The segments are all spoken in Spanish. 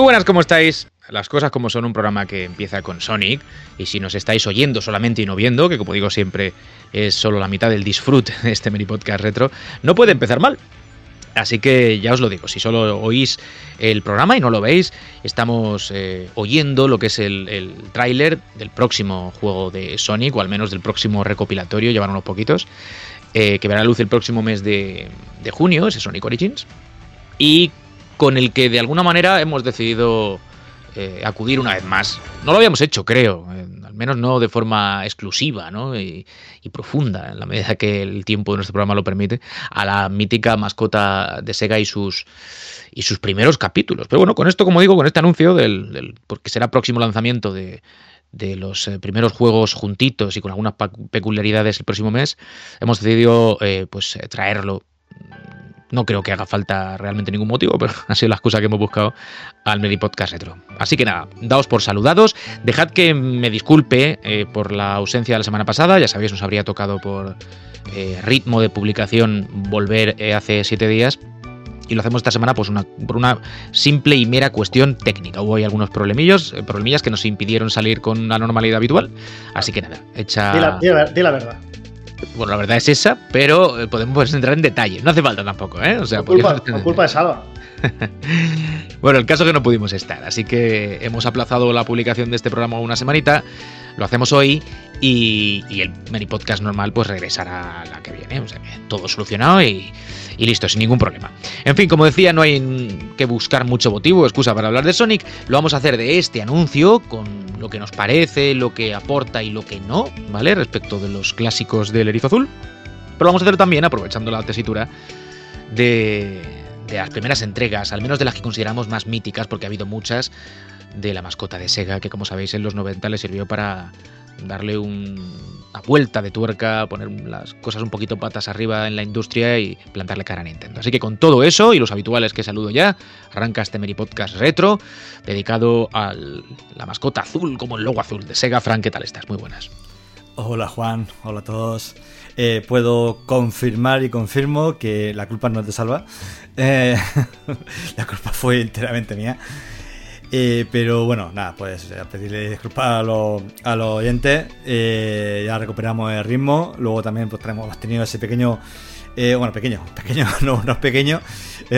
Muy buenas, ¿cómo estáis? Las cosas como son un programa que empieza con Sonic y si nos estáis oyendo solamente y no viendo, que como digo siempre es solo la mitad del disfrute de este mini podcast retro, no puede empezar mal. Así que ya os lo digo, si solo oís el programa y no lo veis, estamos eh, oyendo lo que es el, el tráiler del próximo juego de Sonic, o al menos del próximo recopilatorio, llevan unos poquitos, eh, que verá luz el próximo mes de, de junio, ese Sonic Origins. Y con el que de alguna manera hemos decidido eh, acudir una vez más. No lo habíamos hecho, creo, al menos no de forma exclusiva ¿no? y, y, profunda, en la medida que el tiempo de nuestro programa lo permite, a la mítica mascota de Sega y sus, y sus primeros capítulos. Pero bueno, con esto, como digo, con este anuncio, del, del porque será próximo lanzamiento de, de los eh, primeros juegos juntitos y con algunas peculiaridades el próximo mes, hemos decidido eh, pues traerlo no creo que haga falta realmente ningún motivo, pero ha sido la excusa que hemos buscado al Medi Podcast Retro. Así que nada, daos por saludados. Dejad que me disculpe eh, por la ausencia de la semana pasada. Ya sabéis, nos habría tocado por eh, ritmo de publicación volver eh, hace siete días. Y lo hacemos esta semana pues una, por una simple y mera cuestión técnica. Hubo ahí algunos problemillos, eh, problemillas que nos impidieron salir con la normalidad habitual. Así que nada, hecha... Di la, di la, di la verdad. Bueno, la verdad es esa, pero podemos entrar en detalle. No hace falta tampoco, ¿eh? O sea, por culpa, por culpa de Salva. bueno, el caso es que no pudimos estar, así que hemos aplazado la publicación de este programa una semanita. Lo hacemos hoy y, y el mini podcast normal pues regresará la que viene. O sea, todo solucionado y, y, listo, sin ningún problema. En fin, como decía, no hay que buscar mucho motivo, excusa para hablar de Sonic. Lo vamos a hacer de este anuncio con lo que nos parece, lo que aporta y lo que no, ¿vale? Respecto de los clásicos del erizo azul. Pero lo vamos a hacer también aprovechando la tesitura de, de las primeras entregas, al menos de las que consideramos más míticas, porque ha habido muchas, de la mascota de Sega, que como sabéis en los 90 le sirvió para darle un, una vuelta de tuerca, poner las cosas un poquito patas arriba en la industria y plantarle cara a Nintendo. Así que con todo eso y los habituales que saludo ya, arranca este Podcast retro, dedicado a la mascota azul, como el logo azul de Sega. Frank, ¿qué tal estás? Muy buenas. Hola Juan, hola a todos. Eh, puedo confirmar y confirmo que la culpa no te salva. Eh, la culpa fue enteramente mía. Eh, pero bueno, nada, pues a pedirle disculpas a los a los oyentes. Eh, ya recuperamos el ritmo. Luego también pues hemos tenido ese pequeño. Eh, bueno, pequeño, pequeño, no, no es pequeño.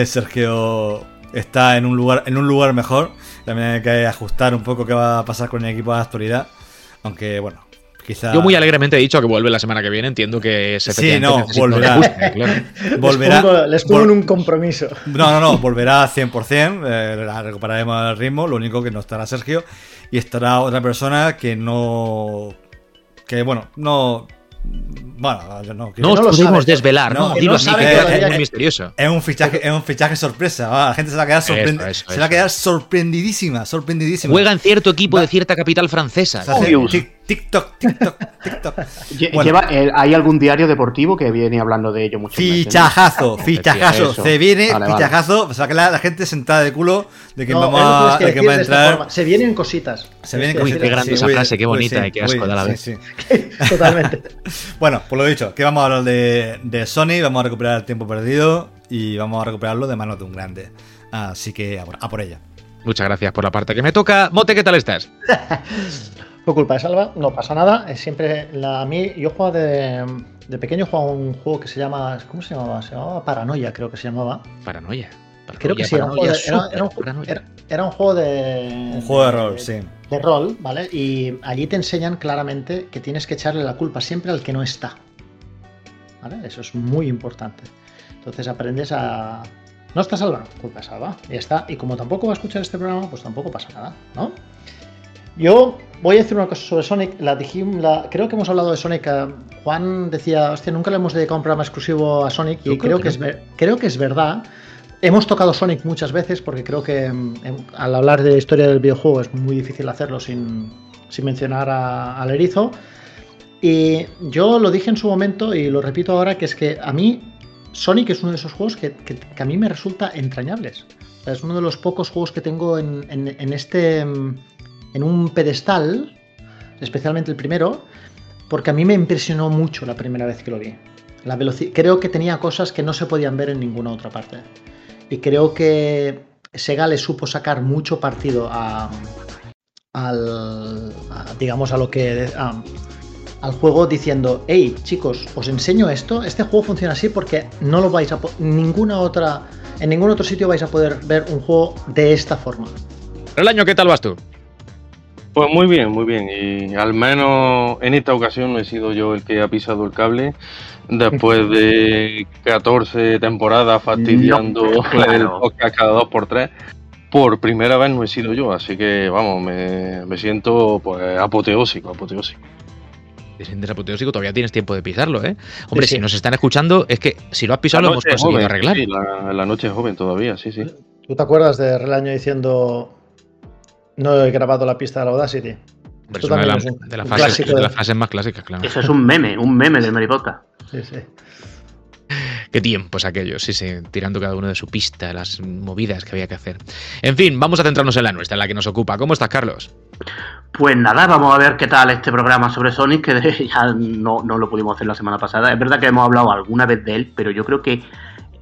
Sergio está en un lugar, en un lugar mejor. También hay que ajustar un poco qué va a pasar con el equipo de actualidad. Aunque bueno, Quizá... Yo muy alegremente he dicho que vuelve la semana que viene. Entiendo que se Sí, no, volverá. Ajuste, claro. volverá. Les pongo, les pongo en un compromiso. No, no, no, volverá 100%. Eh, recuperaremos el ritmo. Lo único que no estará Sergio. Y estará otra persona que no. Que bueno, no. Bueno, no, no, no os lo podemos sabe. desvelar, ¿no? No, Dilo no así, sabe que es muy misterioso. Es un fichaje, es un fichaje sorpresa. va, La gente se va a quedar, sorprend- Eso, eso, se va a quedar sorprendidísima, sorprendidísima. Juega en cierto equipo Va- de cierta capital francesa. Obvious. TikTok, TikTok, TikTok. Bueno. Lleva, eh, ¿Hay algún diario deportivo que viene hablando de ello mucho? Fichajazo, fichajazo. Se viene, Vale, vale. fichajazo. Se va a quedar la gente sentada de culo de que No, vamos a, que de que va a de entrar. forma. Se vienen cositas. Se vienen Uy, que qué grande esa Uy, frase, qué uy, bonita sí, y qué uy, asco a la vez. sí. Totalmente. Bueno, por lo dicho, que vamos a hablar de, de Sony, vamos a recuperar el tiempo perdido y vamos a recuperarlo de manos de un grande. Así que a por, a por ella. Muchas gracias por la parte que me toca. Mote, ¿qué tal estás? Por culpa de Salva, no pasa nada. Es siempre la, a mí, yo jugaba de, de pequeño, jugaba un juego que se llama. ¿Cómo se llamaba? Se llamaba Paranoia, creo que se llamaba. Paranoia. Creo que Paranoia, sí, era un juego de, era, era un, ju- paranoia. era- era un juego de. Un juego de rol, sí. De rol, ¿vale? Y allí te enseñan claramente que tienes que echarle la culpa siempre al que no está. ¿Vale? Eso es muy importante. Entonces aprendes a. No está salva, culpa es salva. Ya está. Y como tampoco va a escuchar este programa, pues tampoco pasa nada, ¿no? Yo voy a decir una cosa sobre Sonic. La, la creo que hemos hablado de Sonic. Eh, Juan decía, hostia, nunca le hemos dedicado un programa exclusivo a Sonic. Y creo, que, es, creo que es verdad. Hemos tocado Sonic muchas veces porque creo que em, em, al hablar de la historia del videojuego es muy difícil hacerlo sin, mencionar al erizo. Y yo lo dije en su momento y lo repito ahora, que es que a mí Sonic es uno de esos juegos que, a mí me resulta entrañables. es uno de los pocos juegos que tengo en, este. En un pedestal, especialmente el primero, porque a mí me impresionó mucho la primera vez que lo vi. La creo que tenía cosas que no se podían ver en ninguna otra parte. Y creo que Sega le supo sacar mucho partido a, al, digamos, a lo que al juego diciendo, hey chicos, os enseño esto, este juego funciona así porque no lo vais a ninguna otra, en ningún otro sitio vais a poder ver un juego de esta forma. El año, ¿qué tal vas tú? Pues muy bien, muy bien. Y al menos en esta ocasión no he sido yo el que ha pisado el cable. Después de 14 temporadas fastidiando el podcast cada dos por tres, por primera vez no he sido yo. Así que vamos, me, me siento pues apoteósico, apoteósico te sientes apoteósico, todavía tienes tiempo de pisarlo, ¿eh? Hombre, si nos están escuchando, es que si lo has pisado lo hemos conseguido arreglar. Sí, la, noche es joven todavía, sí, sí. ¿Tú te acuerdas de Relaño diciendo no he grabado la pista de la Audacity? es una de, las frases más clásicas, claro. Eso es un meme, un meme del Maripoca. Sí, sí. Qué tiempos aquellos, sí, sí, tirando cada uno de su pista, las movidas que había que hacer. En fin, vamos a centrarnos en la nuestra, en la que nos ocupa. ¿Cómo estás, Carlos? Pues nada, vamos a ver qué tal este programa sobre Sonic, que ya no, lo pudimos hacer la semana pasada. Es verdad que hemos hablado alguna vez de él, pero yo creo que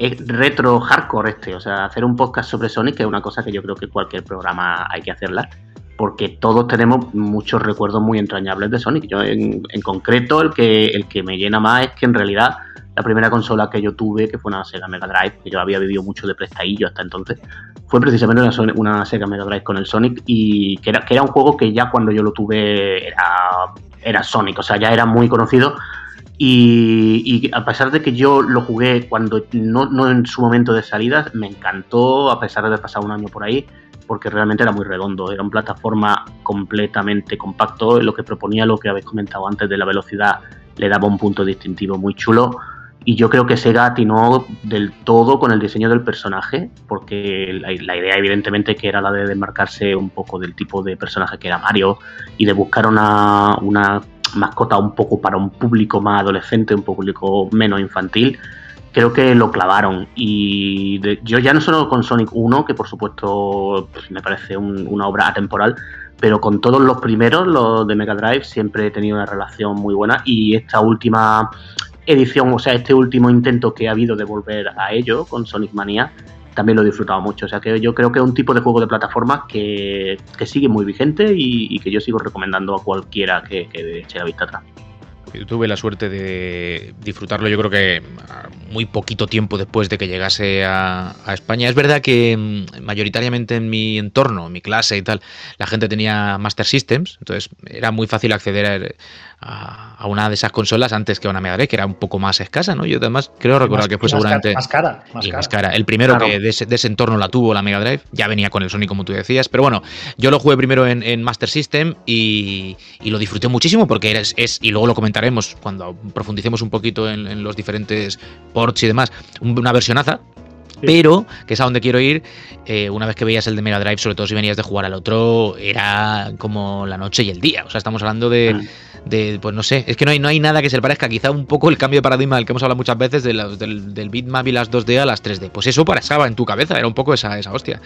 retro hardcore este. O sea, hacer un podcast sobre Sonic es una cosa que yo creo que cualquier programa hay que hacerla. Porque todos tenemos muchos recuerdos muy entrañables de Sonic. Yo en, en concreto el que, el que me llena más es que en realidad la primera consola que yo tuve, que fue una Sega Mega Drive, que yo había vivido mucho de prestadillo hasta entonces, fue precisamente una, Sega Mega Drive con el Sonic y que era, que era un juego que ya cuando yo lo tuve era, era Sonic, o sea, ya era muy conocido. Y, a pesar de que yo lo jugué cuando no, no en su momento de salida, me encantó, a pesar de haber pasado un año por ahí, porque realmente era muy redondo, era una plataforma completamente compacto, lo que proponía lo que habéis comentado antes de la velocidad le daba un punto distintivo muy chulo. Y yo creo que Sega atinó del todo con el diseño del personaje, porque la, idea evidentemente que era la de desmarcarse un poco del tipo de personaje que era Mario y de buscar una, mascota un poco para un público más adolescente, un público menos infantil, creo que lo clavaron. Y yo ya no solo con Sonic 1, que por supuesto pues, me parece una obra atemporal, pero con todos los primeros, los de Mega Drive, siempre he tenido una relación muy buena y esta última edición, o sea, este último intento que ha habido de volver a ello con Sonic Mania, también lo he disfrutado mucho. O sea que yo creo que es un tipo de juego de plataformas que, sigue muy vigente y, que yo sigo recomendando a cualquiera que, que eche la vista atrás. Yo tuve la suerte de disfrutarlo, yo creo que muy poquito tiempo después de que llegase a, España. Es verdad que mm, mayoritariamente en mi entorno, en mi clase y tal, la gente tenía Master Systems, entonces era muy fácil acceder a, una de esas consolas antes que a una Mega Drive, que era un poco más escasa, ¿no? Yo además creo recordar que fue seguramente... Más cara, más, cara. El primero que de ese, entorno la tuvo la Mega Drive, ya venía con el Sony como tú decías, pero bueno, yo lo jugué primero en, Master System y, lo disfruté muchísimo porque es, es, y luego lo comentaremos cuando profundicemos un poquito en, los diferentes ports y demás, una versionaza, pero, que es a donde quiero ir, eh, una vez que veías el de Mega Drive, sobre todo si venías de jugar al otro, era como la noche y el día. O sea, estamos hablando de, mm de, pues no sé, es que no hay, no hay nada que se le parezca, quizá un poco el cambio de paradigma del que hemos hablado muchas veces del, del bitmap y las 2D a las 3D. Pues eso pasaba en tu cabeza, era un poco esa, esa hostia.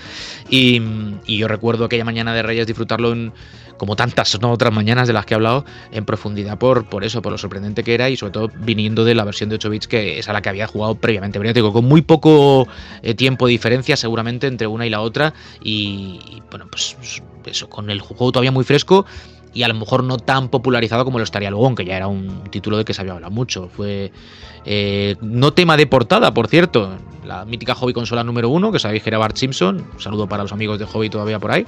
Y, yo recuerdo aquella mañana de Reyes disfrutarlo en, como tantas otras mañanas de las que he hablado, en profundidad por, por eso, por lo sorprendente que era y sobre todo viniendo de la versión de 8 bits que es a la que había jugado previamente. Pero con muy poco eh, tiempo de diferencia seguramente entre una y la otra y, bueno, pues eso, con el juego todavía muy fresco y a lo mejor no tan popularizado como lo estaría luego, aunque ya era un título de que se había hablado mucho. Fue eh, no tema de portada, por cierto, la mítica hobby consola número uno, que sabéis que era Bart Simpson, un saludo para los amigos de hobby todavía por ahí,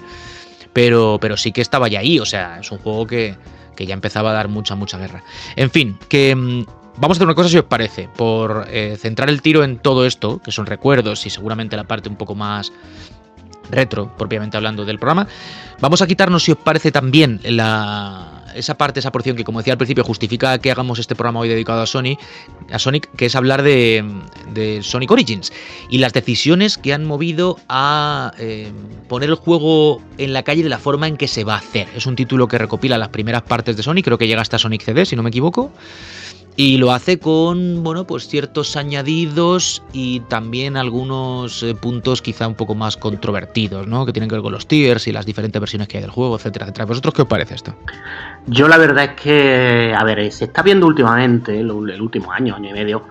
pero, pero sí que estaba ya ahí, o sea, es un juego que, ya empezaba a dar mucha, mucha guerra. En fin, que... Vamos a hacer una cosa si os parece, por eh, centrar el tiro en todo esto, que son recuerdos y seguramente la parte un poco más retro, propiamente hablando del programa. Vamos a quitarnos, si os parece, también esa parte, esa porción que, como decía al principio, justifica que hagamos este programa hoy dedicado a Sony, a Sonic, que es hablar de, Sonic Origins y las decisiones que han movido a eh, poner el juego en la calle de la forma en que se va a hacer. Es un título que recopila las primeras partes de Sonic, creo que llega hasta Sonic CD, si no me equivoco. Y lo hace con, bueno, pues ciertos añadidos y también algunos eh, puntos quizá un poco más controvertidos, ¿no? Que tienen que ver con los tiers y las diferentes versiones que hay del juego, etcétera, etcétera. ¿Vosotros qué os parece esto? Yo la verdad es que, a ver, se está viendo últimamente, el, último año, año y medio,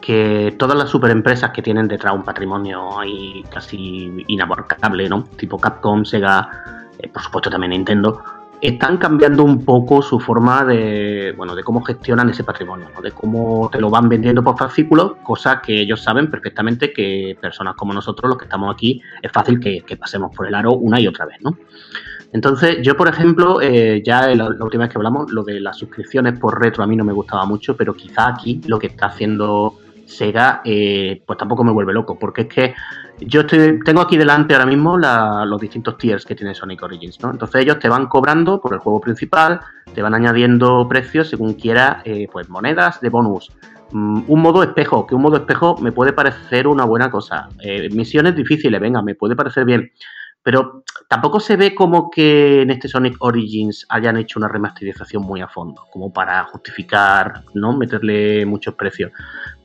que todas las superempresas que tienen detrás un patrimonio ahí casi inabarcable, ¿no? Tipo Capcom, Sega, eh, por supuesto también Nintendo, están cambiando un poco su forma de, bueno, de cómo gestionan ese patrimonio, ¿no? de cómo te lo van vendiendo por fascículos, cosa que ellos saben perfectamente que personas como nosotros, los que estamos aquí, es fácil que, pasemos por el aro una y otra vez, ¿no? Entonces, yo, por ejemplo, eh, ya la, la, última vez que hablamos, lo de las suscripciones por retro a mí no me gustaba mucho, pero quizá aquí lo que está haciendo Sega, eh, pues tampoco me vuelve loco, porque es que yo estoy, tengo aquí delante ahora mismo los distintos tiers que tiene Sonic Origins, ¿no? Entonces ellos te van cobrando por el juego principal, te van añadiendo precios según quiera, eh, pues monedas de bonus. Mm, un modo espejo, que un modo espejo me puede parecer una buena cosa. Eh, misiones difíciles, venga, me puede parecer bien. Pero tampoco se ve como que en este Sonic Origins hayan hecho una remasterización muy a fondo, como para justificar, ¿no? Meterle muchos precios.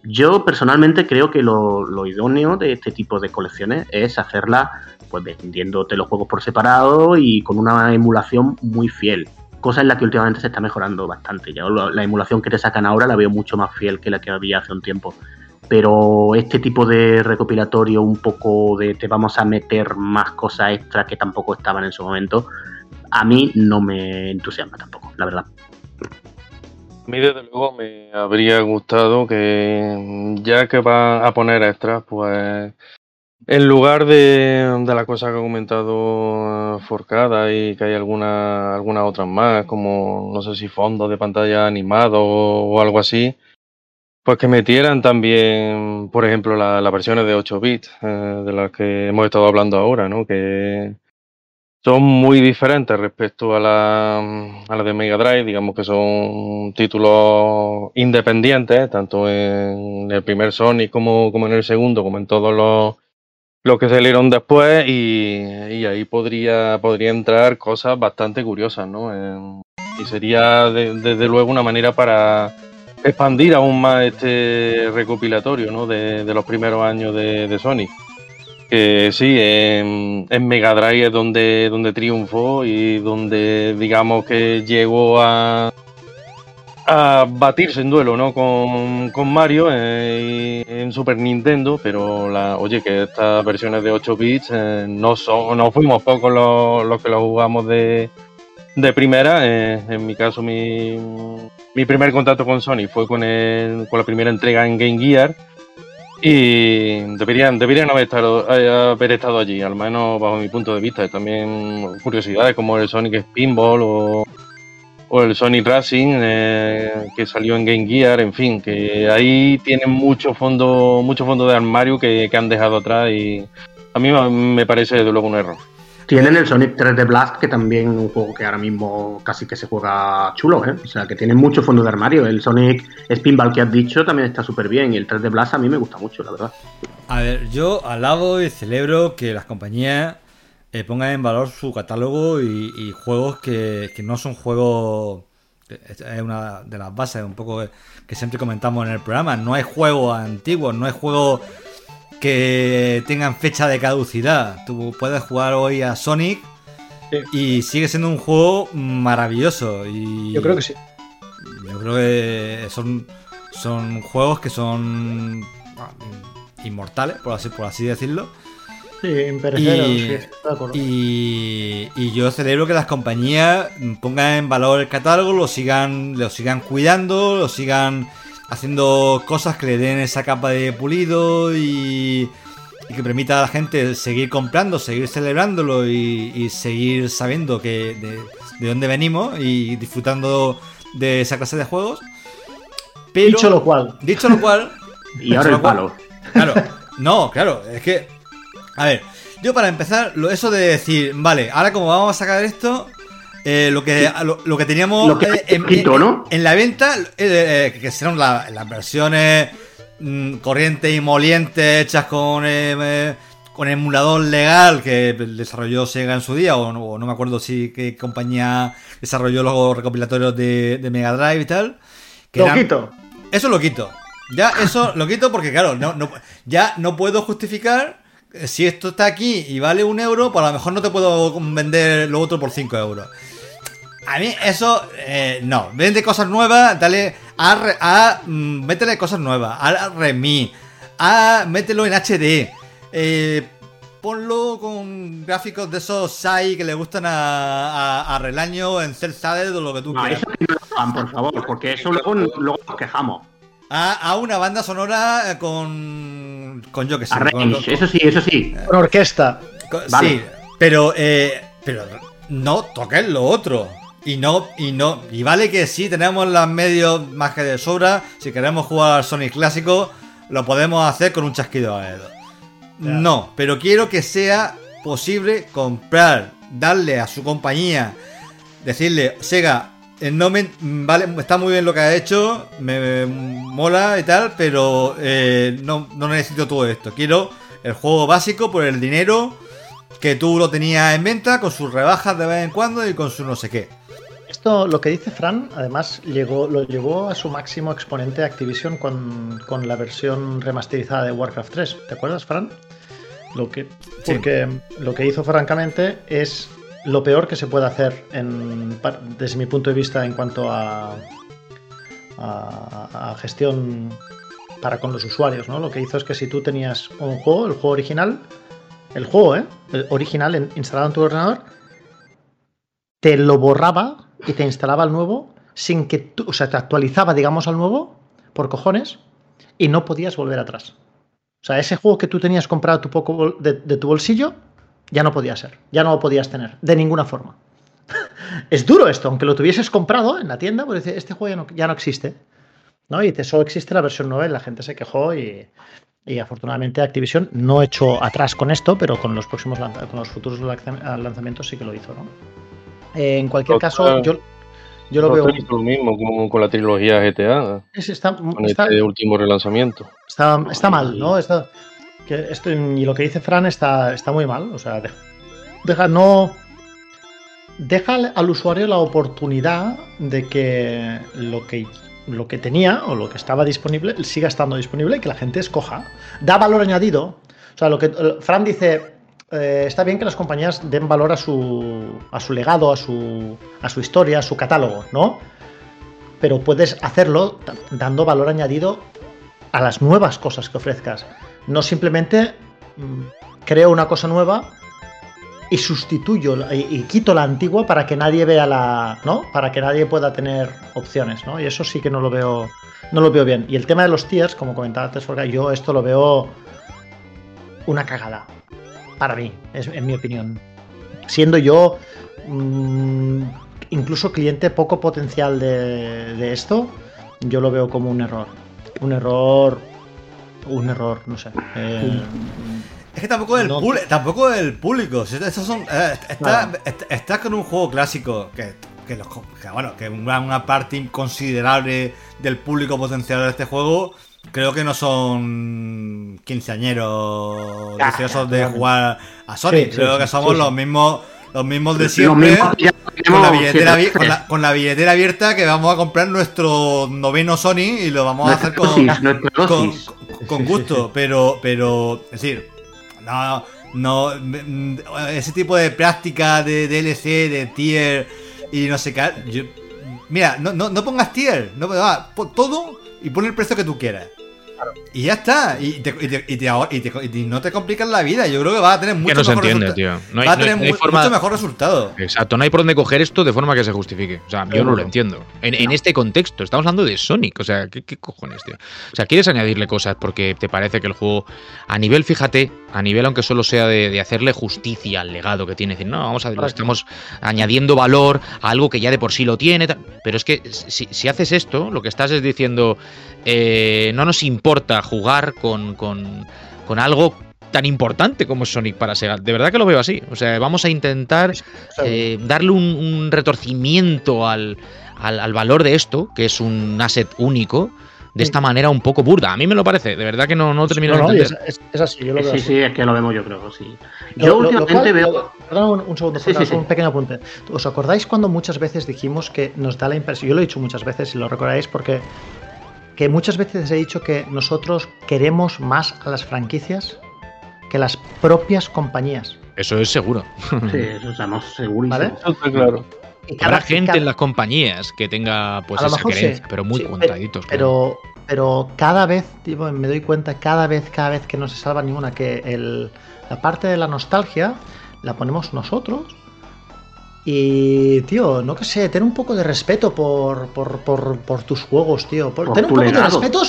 Yo personalmente creo que lo, idóneo de este tipo de colecciones es hacerla pues vendiéndote los juegos por separado y con una emulación muy fiel. Cosa en la que últimamente se está mejorando bastante. Ya la emulación que te sacan ahora la veo mucho más fiel que la que había hace un tiempo. Pero este tipo de recopilatorio, un poco de te vamos a meter más cosas extra que tampoco estaban en su momento, a mí no me entusiasma tampoco, la verdad. A mí desde luego me habría gustado que ya que va a poner extras, pues en lugar de, de la cosa que ha comentado Forcada y que hay alguna, algunas otras más, como no sé si fondos de pantalla animado o, algo así, pues que metieran también, por ejemplo, las versiones de 8 bits eh, de las que hemos estado hablando ahora, ¿no? Que, son muy diferentes respecto a la, a la de Mega Drive, digamos que son títulos independientes, tanto en el primer Sonic como, como en el segundo, como en todos los, los que salieron después, y, y ahí podría, podría entrar cosas bastante curiosas, ¿no? y sería desde luego una manera para expandir aún más este recopilatorio, ¿no? De, de los primeros años de, de Sonic que sí, en, Mega Drive es donde, donde triunfó y donde digamos que llegó a, a batirse en duelo ¿no? con, Mario eh, en Super Nintendo, pero la, oye, que estas versiones de 8 bits eh, no, son, no fuimos pocos los, que lo jugamos de, de primera. Eh, en mi caso, mi, mi primer contacto con Sony fue con, el, con la primera entrega en Game Gear y deberían, deberían haber, estado, haber estado allí, al menos bajo mi punto de vista. También curiosidades como el Sonic Spinball o, el Sonic Racing eh, que salió en Game Gear, en fin, que ahí tienen mucho fondo, mucho fondo de armario que, que han dejado atrás y a mí me parece desde luego un error. Tienen el Sonic 3D Blast, que también un juego que ahora mismo casi que se juega chulo, ¿eh? O sea, que tiene mucho fondo de armario. El Sonic Spinball que has dicho también está súper bien y el 3D Blast a mí me gusta mucho, la verdad. A ver, yo alabo y celebro que las compañías eh, pongan en valor su catálogo y, juegos que, no son juegos es una de las bases un poco que siempre comentamos en el programa. No hay juegos antiguos, no hay juegos que tengan fecha de caducidad. Tú puedes jugar hoy a Sonic y sigue siendo un juego maravilloso. Y yo creo que sí. Yo creo que son, son juegos que son ah, inmortales, por así, por así decirlo. Sí, imperecederos, y, y, yo celebro que las compañías pongan en valor el catálogo, lo sigan, lo sigan cuidando, lo sigan haciendo cosas que le den esa capa de pulido y, que permita a la gente seguir comprando, seguir celebrándolo y, seguir sabiendo que de, dónde venimos y disfrutando de esa clase de juegos. dicho lo cual. Dicho lo cual. y ahora el palo. Claro, no, claro, es que. A ver, Yo para empezar, eso de decir, vale, ahora como vamos a sacar esto, eh, lo, que, lo, que teníamos eh, en, la venta, eh, que serán las versiones mm, corrientes y molientes hechas con, con emulador legal que desarrolló Sega en su día, o no, me acuerdo si qué compañía desarrolló los recopilatorios de, Mega Drive y tal. lo quito. Eso lo quito. Ya, eso lo quito porque, claro, no, no, ya no puedo justificar si esto está aquí y vale un euro, pues a lo mejor no te puedo vender lo otro por 5 euros. A mí eso, eh, no. Vende cosas nuevas, dale a, a mm, métele cosas nuevas, a Remi, a mételo en HD. Eh, ponlo con gráficos de esos SAI que le gustan a, a, Relaño en Cell o lo que tú quieras. no por favor, porque eso luego, luego nos quejamos. A, una banda sonora con. con yo que sé. eso sí, eso sí. Con orquesta. Sí, pero, eh, pero no toques lo otro. Y no, y no, y vale que sí, tenemos los medios más que de sobra. Si queremos jugar Sonic clásico, lo podemos hacer con un chasquido a dedo. No, pero quiero que sea posible comprar, darle a su compañía, decirle, Sega, eh, no me, vale, está muy bien lo que ha hecho, me, mola y tal, pero eh, no, no necesito todo esto. Quiero el juego básico por el dinero que tú lo tenías en venta, con sus rebajas de vez en cuando y con su no sé qué. Esto, lo que dice Fran, además llegó, lo llevó a su máximo exponente Activision con, la versión remasterizada de Warcraft 3. ¿Te acuerdas, Fran? Lo que, porque lo que hizo francamente es lo peor que se puede hacer en, desde mi punto de vista en cuanto a, gestión para con los usuarios. ¿no? Lo que hizo es que si tú tenías un juego, el juego original, el juego ¿eh? el original instalado en tu ordenador, te lo borraba y te instalaba el nuevo sin que tú, o sea, te actualizaba, digamos, al nuevo por cojones y no podías volver atrás. O sea, ese juego que tú tenías comprado tu poco de, tu bolsillo, ya no podía ser, ya no lo podías tener, de ninguna forma. es duro esto, aunque lo tuvieses comprado en la tienda, pues este juego ya no, existe. ¿no? Y te, solo existe la versión 9, la gente se quejó y, y afortunadamente Activision no echó atrás con esto, pero con los próximos con los futuros lanzamientos sí que lo hizo, ¿no? Eh, en cualquier caso, yo, yo lo veo. lo mismo como con la trilogía GTA. Es, está, con este último relanzamiento. Está, está mal, ¿no? Está, y lo que dice Fran está, está muy mal. O sea, deja, no. Deja al usuario la oportunidad de que lo que lo que tenía o lo que estaba disponible siga estando disponible y que la gente escoja. Da valor añadido. O sea, lo que Fran dice, eh, está bien que las compañías den valor a su, a su legado, a su, a su historia, a su catálogo, ¿no? Pero puedes hacerlo dando valor añadido a las nuevas cosas que ofrezcas. No simplemente mm, creo una cosa nueva y sustituyo y, quito la antigua para que nadie vea la, ¿no? Para que nadie pueda tener opciones, ¿no? Y eso sí que no lo veo, no lo veo bien. Y el tema de los tiers, como comentaba antes, yo esto lo veo una cagada para mí, es en mi opinión. Siendo yo mm, incluso cliente poco potencial de, esto, yo lo veo como un error. Un error. Un error, no sé. Eh, es que tampoco el, tampoco el público. son, eh, está, con un juego clásico que, que, bueno, que una, una parte considerable del público potencial de este juego creo que no son quinceañeros deseosos de jugar a Sonic. creo que somos los mismos los mismos de siempre. Con la, billetera, con, la, billetera, abierta que vamos a comprar nuestro noveno Sony y lo vamos a hacer con, con, gusto. Pero, pero, es decir, no, no, ese tipo de práctica de DLC, de tier y no sé qué. mira, no, no, no pongas tier, no, todo y pon el precio que tú quieras. Y ya está. Y, no te complican la vida. Yo creo que va a tener mucho mejor resultado. va a tener mucho mejor resultado. Exacto. No hay por dónde coger esto de forma que se justifique. O sea, yo no lo entiendo. En, este contexto, estamos hablando de Sonic. O sea, ¿qué, cojones, tío? O sea, quieres añadirle cosas porque te parece que el juego, a nivel, fíjate, a nivel aunque solo sea de, hacerle justicia al legado que tiene. decir, no, vamos a estamos añadiendo valor a algo que ya de por sí lo tiene. Pero es que si, si haces esto, lo que estás es diciendo, eh, no nos importa jugar con, con, algo tan importante como Sonic para Sega. De verdad que lo veo así. O sea, vamos a intentar eh, darle un, retorcimiento al, al, valor de esto, que es un asset único, de esta manera un poco burda. A mí me lo parece, de verdad que no, no termino de entender. Es, así, yo lo veo Sí, así. sí, es que lo vemos yo creo, sí. Yo últimamente veo... Perdón un, segundo, un pequeño apunte. ¿Os acordáis cuando muchas veces dijimos que nos da la impresión, yo lo he dicho muchas veces y lo recordáis porque que muchas veces he dicho que nosotros queremos más a las franquicias que las propias compañías. Eso es seguro. Sí, eso estamos seguros. ¿Vale? Eso está claro. Habrá gente en las compañías que tenga pues esa creencia, pero muy contraditos. Pero, pero cada vez, me doy cuenta, cada vez, cada vez que no se salva ninguna, que el, la parte de la nostalgia la ponemos nosotros. Y, tío, no que sé, ten un poco de respeto por, por, por, por tus juegos, tío. Por, ten un poco de respeto,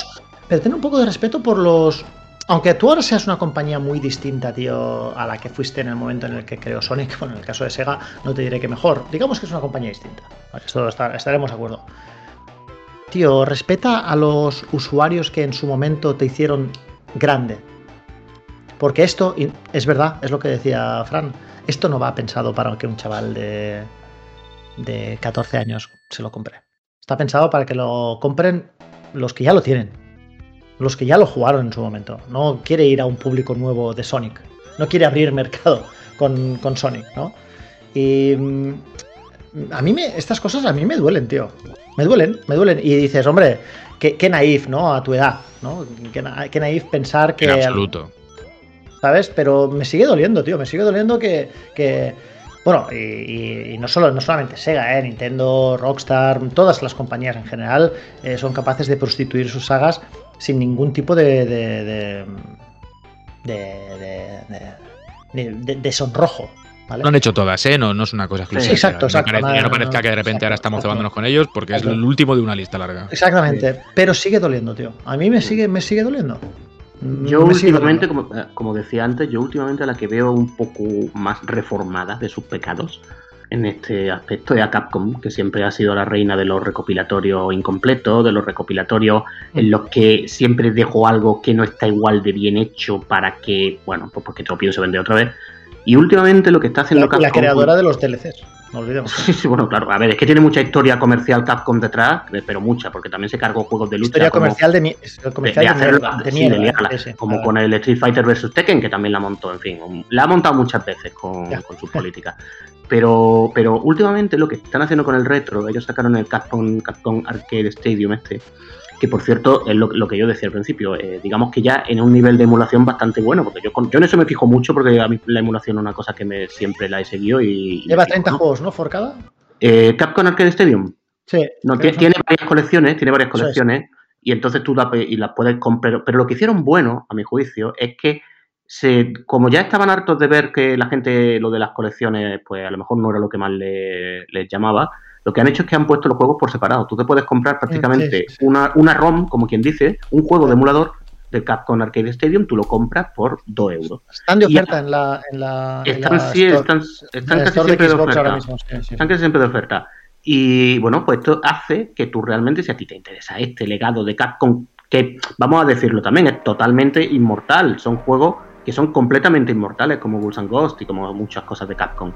pero ten un poco de respeto por los aunque tú ahora seas una compañía muy distinta, tío, a la que fuiste en el momento en el que creó Sonic, bueno, en el caso de Sega, no te diré que mejor. Digamos que es una compañía distinta. Esto estaremos de acuerdo. Tío, respeta a los usuarios que en su momento te hicieron grande. Porque esto, es verdad, es lo que decía Fran, esto no va pensado para que un chaval de, de 14 años se lo compre. Está pensado para que lo compren los que ya lo tienen los que ya lo jugaron en su momento. No quiere ir a un público nuevo de Sonic. No quiere abrir mercado con, Sonic, ¿no? Y mm, a mí me, estas cosas a mí me duelen, tío. Me duelen, me duelen. Y dices, hombre, qué, qué naif, ¿no? A tu edad, ¿no? Qué, naif pensar que... En absoluto. ¿Sabes? Pero me sigue doliendo, tío. Me sigue doliendo que... bueno, y, no, solo, no solamente Sega, ¿eh? Nintendo, Rockstar, todas las compañías en general eh, son capaces de prostituir sus sagas sin ningún tipo de, de, de, de sonrojo. ¿Vale? Lo han hecho todas, ¿eh? No, no es una cosa exclusiva. exacto, exacto. No, no parezca que de repente ahora estamos cebándonos con ellos porque es el último de una lista larga. Exactamente, pero sigue doliendo, tío. A mí me sigue, me sigue doliendo. Yo últimamente, como, como, decía antes, yo últimamente la que veo un poco más reformada de sus pecados en este aspecto de a Capcom, que siempre ha sido la reina de los recopilatorios incompletos, de los recopilatorios en los que siempre dejo algo que no está igual de bien hecho para que, bueno, pues porque te lo pienso vender otra vez. Y últimamente lo que está haciendo Capcom. La creadora de los DLCs. No olvidemos. Sí, sí, bueno, claro. A ver, es que tiene mucha historia comercial Capcom detrás, pero mucha, porque también se cargó juegos de lucha. Historia comercial de, comercial de, como con el Street Fighter vs Tekken, que también la montó, en fin. La ha montado muchas veces con, con sus políticas. Pero, pero últimamente lo que están haciendo con el retro, ellos sacaron el Capcom, Capcom Arcade Stadium este, que por cierto es lo, que yo decía al principio, eh, digamos que ya en un nivel de emulación bastante bueno, porque yo, yo en eso me fijo mucho porque a mí la emulación es una cosa que me, siempre la he seguido y... Lleva 30 juegos, ¿no? Forcada. Eh, Capcom Arcade Stadium. Sí. No, tiene, varias colecciones, tiene varias colecciones y entonces tú la, las puedes comprar, pero lo que hicieron bueno, a mi juicio, es que se, como ya estaban hartos de ver que la gente lo de las colecciones, pues a lo mejor no era lo que más les, llamaba, lo que han hecho es que han puesto los juegos por separado. Tú te puedes comprar prácticamente Una, una ROM, como quien dice, un juego de emulador del Capcom Arcade Stadium, tú lo compras por 2 euros. Están de oferta en la, en la. Están, sí, están, están casi siempre de oferta. están casi siempre de oferta. Y bueno, pues esto hace que tú realmente, si a ti te interesa este legado de Capcom, que vamos a decirlo también, es totalmente inmortal. Son juegos que son completamente inmortales, como Ghouls and Ghost y como muchas cosas de Capcom.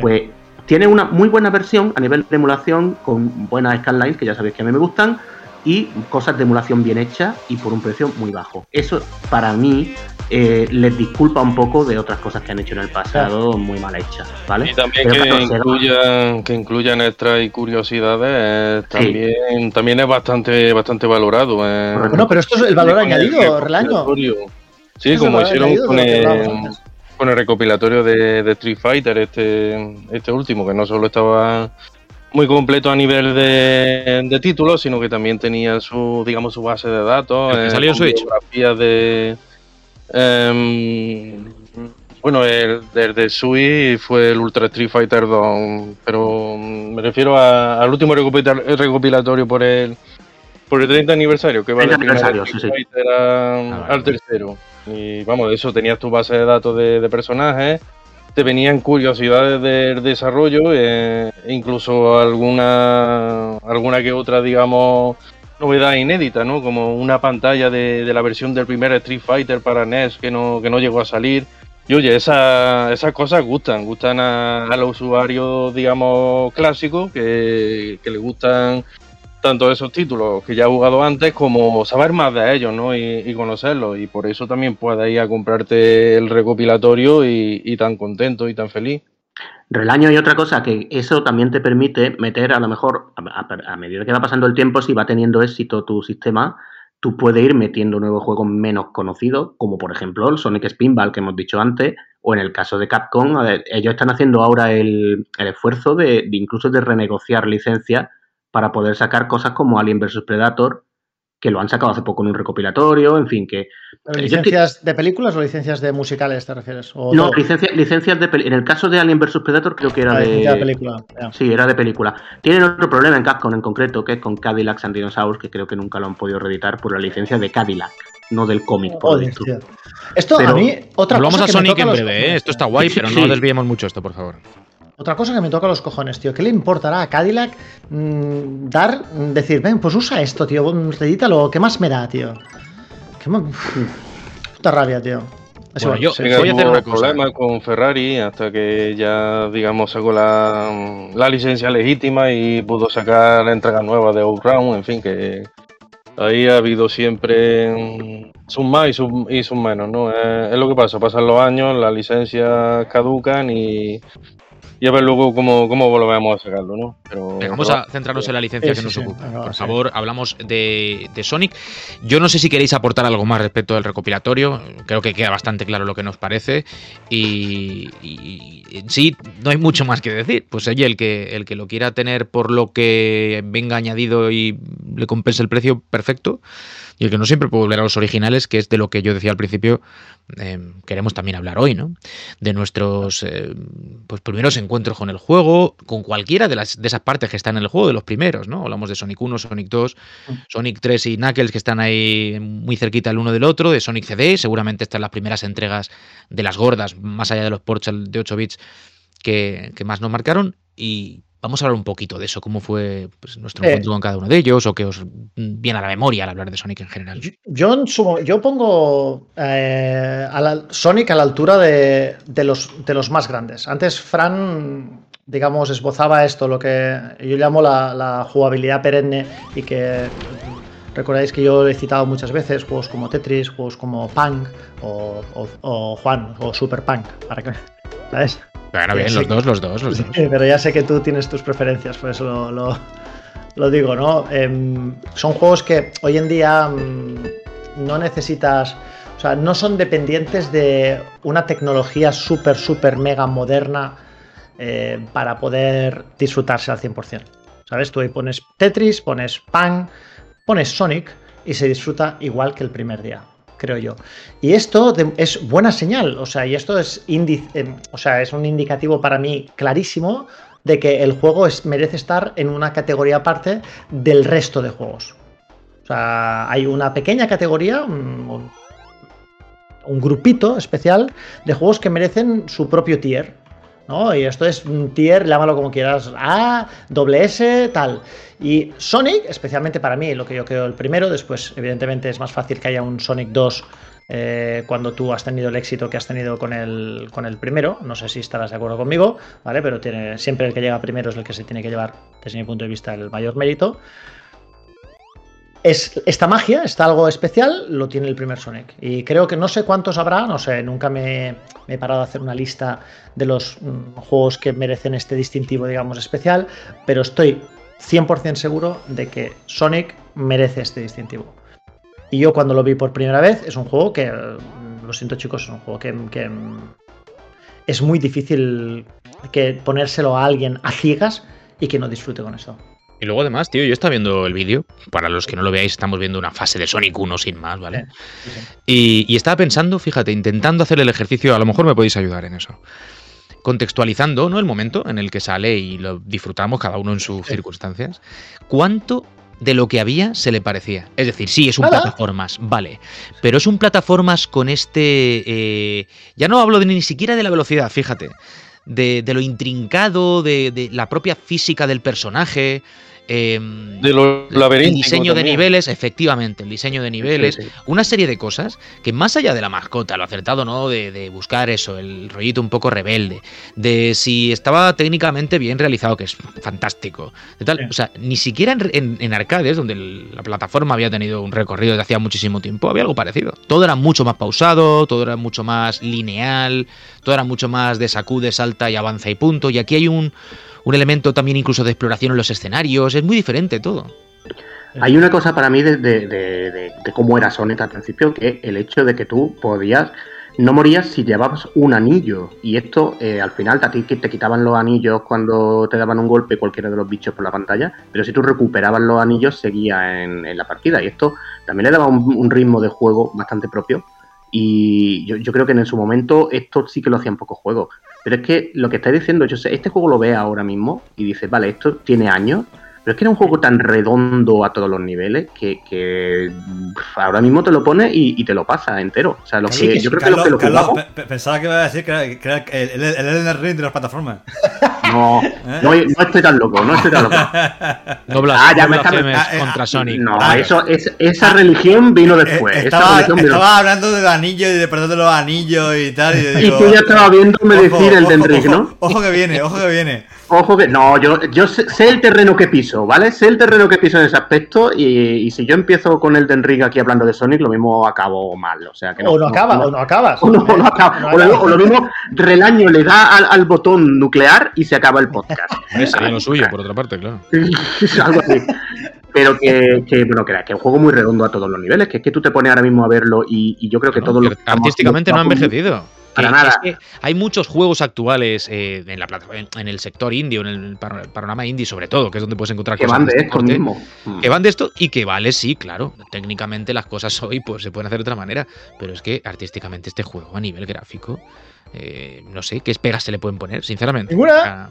Pues tiene una muy buena versión a nivel de emulación, con buenas scanlines, que ya sabéis que a mí me gustan, y cosas de emulación bien hechas y por un precio muy bajo. Eso para mí eh, les disculpa un poco de otras cosas que han hecho en el pasado muy mal hechas, ¿vale? Y también que, incluyan, que incluyan extras y curiosidades también, también es bastante bastante valorado. Eh. Bueno, pero esto es el valor añadido, Relaño. Sí, como hicieron con el, con el, recopilatorio de, Street Fighter, este, este último, que no solo estaba muy completo a nivel de, títulos, sino que también tenía su, digamos, su base de datos. ¿El salió Switch? de. Em, bueno, el, de Switch fue el Ultra Street Fighter 2, pero me refiero al último recopilatorio por el por el 30 aniversario, que va de aniversario, sí, ah, al tercero. Y vamos, eso tenías tu base de datos de, personajes, te venían curiosidades del desarrollo, e incluso alguna, alguna que otra, digamos, novedad inédita, ¿no? Como una pantalla de, la versión del primer Street Fighter para NES que no, que no llegó a salir. Y oye, esas cosas gustan, gustan a, los usuarios, digamos, clásicos, que, que les gustan tanto esos títulos que ya he jugado antes como saber más de ellos, ¿no? Y, conocerlos. Y por eso también puedes ir a comprarte el recopilatorio y, tan contento y tan feliz. Relaño y otra cosa que eso también te permite meter a lo mejor a, medida que va pasando el tiempo, si va teniendo éxito tu sistema, tú puedes ir metiendo nuevos juegos menos conocidos, como por ejemplo el Sonic Spinball que hemos dicho antes, o en el caso de Capcom, ellos están haciendo ahora el, esfuerzo de, de, incluso de renegociar licencias para poder sacar cosas como Alien vs Predator, que lo han sacado hace poco en un recopilatorio, en fin, que... ¿Licencias de películas o licencias de musicales te refieres? no, licencias de En el caso de Alien vs Predator creo que era ah, de... película. Sí, era de película. Tienen otro problema en Capcom en concreto, que es con Cadillac and Dinosaurs, que creo que nunca lo han podido reeditar por la licencia de Cadillac, no del cómic. Por Esto a mí, otra Hablamos a Sonic en breve, ¿eh? esto está guay, pero no desviemos mucho esto, por favor. Otra cosa que me toca los cojones, tío. ¿Qué le importará a Cadillac mm, dar, decir, ven, pues usa esto, tío, redítalo, ¿qué más me da, tío? ¿Qué más... Puta rabia, tío. Bueno, yo voy a hacer un problema con Ferrari hasta que ya, digamos, sacó la, la licencia legítima y pudo sacar la entrega nueva de Outround, en fin, que ahí ha habido siempre sus más y sus, y menos, ¿no? Es, es, lo que pasa, pasan los años, las licencias caducan y y a ver luego cómo, cómo volvemos a sacarlo, ¿no? Pero, vamos a centrarnos en la licencia que nos ocupa. Por favor, hablamos de, Sonic. Yo no sé si queréis aportar algo más respecto del recopilatorio. Creo que queda bastante claro lo que nos parece. Y, sí, no hay mucho más que decir. Pues oye, el que, el que lo quiera tener por lo que venga añadido y le compense el precio, perfecto y el que no siempre puede volver a los originales, que es de lo que yo decía al principio, eh, queremos también hablar hoy, ¿no? De nuestros eh, pues primeros encuentros con el juego, con cualquiera de, las, de esas partes que están en el juego, de los primeros, ¿no? Hablamos de Sonic 1, Sonic 2, Sonic 3 y Knuckles que están ahí muy cerquita el uno del otro, de Sonic CD, seguramente están las primeras entregas de las gordas, más allá de los ports de 8 bits que, que más nos marcaron, y Vamos a hablar un poquito de eso, cómo fue pues, nuestro eh. encuentro con cada uno de ellos o qué os viene a la memoria al hablar de Sonic en general. Yo, yo pongo eh, a la, Sonic a la altura de, los, de los más grandes. Antes Fran, digamos, esbozaba esto, lo que yo llamo la, jugabilidad perenne y que recordáis que yo he citado muchas veces juegos como Tetris, juegos como Punk o, o Juan o Super Punk, para que, ¿sabes? Bueno, bien, los dos, los dos, los dos. Pero ya sé que tú tienes tus preferencias, por eso lo, digo, ¿no? Em, son juegos que hoy en día mm, no necesitas, o sea, no son dependientes de una tecnología súper, súper mega moderna eh, para poder disfrutarse al 100%. ¿Sabes? Tú ahí pones Tetris, pones Pang, pones Sonic y se disfruta igual que el primer día creo yo. Y esto es buena señal, o sea, y esto es, índice, o sea, es un indicativo para mí clarísimo de que el juego es, merece estar en una categoría aparte del resto de juegos. O sea, hay una pequeña categoría, un grupito especial de juegos que merecen su propio tier. Y esto es un tier, llámalo como quieras, A, doble S, tal. Y Sonic, especialmente para mí, lo que yo creo el primero, después evidentemente es más fácil que haya un Sonic 2 eh, cuando tú has tenido el éxito que has tenido con el, con el primero. No sé si estarás de acuerdo conmigo, ¿vale? Pero siempre el que llega primero es el que se tiene que llevar, desde mi punto de vista, el mayor mérito. Es, esta magia, está algo especial, lo tiene el primer Sonic. Y creo que no sé cuántos habrá, no sé, nunca me, he parado a hacer una lista de los mm, juegos que merecen este distintivo, digamos, especial, pero estoy 100% seguro de que Sonic merece este distintivo. Y yo cuando lo vi por primera vez, es un juego que, mm, lo siento chicos, es un juego que, mm, es muy difícil que ponérselo a alguien a ciegas y que no disfrute con eso. Y luego además, tío, yo estaba viendo el vídeo, para los que no lo veáis, estamos viendo una fase de Sonic 1 sin más, ¿vale? Y, y, estaba pensando, fíjate, intentando hacer el ejercicio, a lo mejor me podéis ayudar en eso contextualizando ¿no? el momento en el que sale y lo disfrutamos cada uno en sus circunstancias, ¿cuánto de lo que había se le parecía? Es decir, sí, es un plataformas, vale, pero es un plataformas con este... Eh, ya no hablo de, ni siquiera de la velocidad, fíjate, de, lo intrincado, de, la propia física del personaje. Em, De los el diseño de niveles, efectivamente, el diseño de niveles, Sí, sí. una serie de cosas que más allá de la mascota, lo acertado no, de, de buscar eso, el rollito un poco rebelde, de si estaba técnicamente bien realizado, que es fantástico, de tal, Sí. o sea, ni siquiera en, en- en arcades, donde el- la plataforma había tenido un recorrido desde hacía muchísimo tiempo, había algo parecido. Todo era mucho más pausado, todo era mucho más lineal, todo era mucho más de sacude, salta y avanza y punto, y aquí hay un, un elemento también incluso de exploración en los escenarios, es muy diferente todo. Hay una cosa para mí de, cómo era Sonic al principio, que el hecho de que tú podías, no morías si llevabas un anillo. Y esto, eh, al final, que te quitaban los anillos cuando te daban un golpe cualquiera de los bichos por la pantalla, pero si tú recuperabas los anillos, seguía en, la partida. Y esto también le daba un, ritmo de juego bastante propio. Y yo, yo creo que en su momento esto sí que lo hacían pocos juegos. Pero es que lo que estáis diciendo, yo sé, este juego lo ve ahora mismo y dices, vale, esto tiene años, pero es que era un juego tan redondo a todos los niveles que, ahora mismo te lo pones y, y te lo pasa entero. O sea, los Sí, que, que yo creo que los que lo jugamos, pe- pe- pensaba que iba a decir que era, que era el, el, el Elden Ring de las plataformas. no, no, no estoy tan loco, no estoy tan loco. No, blas- Ah, ya no me está- ah, eh, contra ah, Sonic. No, Ah, eso, es, esa religión vino después. Eh, esa estaba, religión vino estaba hablando del anillo y de perdón de los anillos y tal. Y, Y digo, tú ya estabas viéndome ojo, decir el ojo, ojo, ¿no? Ojo que viene, ojo que viene. Ojo que. No, yo, yo sé, sé el terreno que piso, ¿vale? Sé el terreno que piso en ese aspecto. Y, y si yo empiezo con el Den Ring aquí hablando de Sonic, lo mismo acabo mal. O sea que no. o no acaba, o no acabas. O no, o no acaba. No O lo, acaba. o lo mismo, Relaño le da al, al botón nuclear y se acaba el podcast. Sería lo suyo, por otra parte, claro. Algo así. Pero que, que, bueno, que, era- que es un juego muy redondo a todos los niveles, que es que tú te pones ahora mismo a verlo y, y yo creo que ¿no? todos Que los artísticamente no ha envejecido. Para Que- nada. es que hay muchos juegos actuales eh, en, la plata- en, en el sector indie o en el panorama indie sobre todo, que es donde puedes encontrar que cosas van de esto corte, mismo. Que van de esto y que vale, sí, claro. Técnicamente las cosas hoy pues se pueden hacer de otra manera, pero es que artísticamente este juego a nivel gráfico, eh, no sé, ¿qué pegas se le pueden poner, sinceramente? Ninguna. Sea,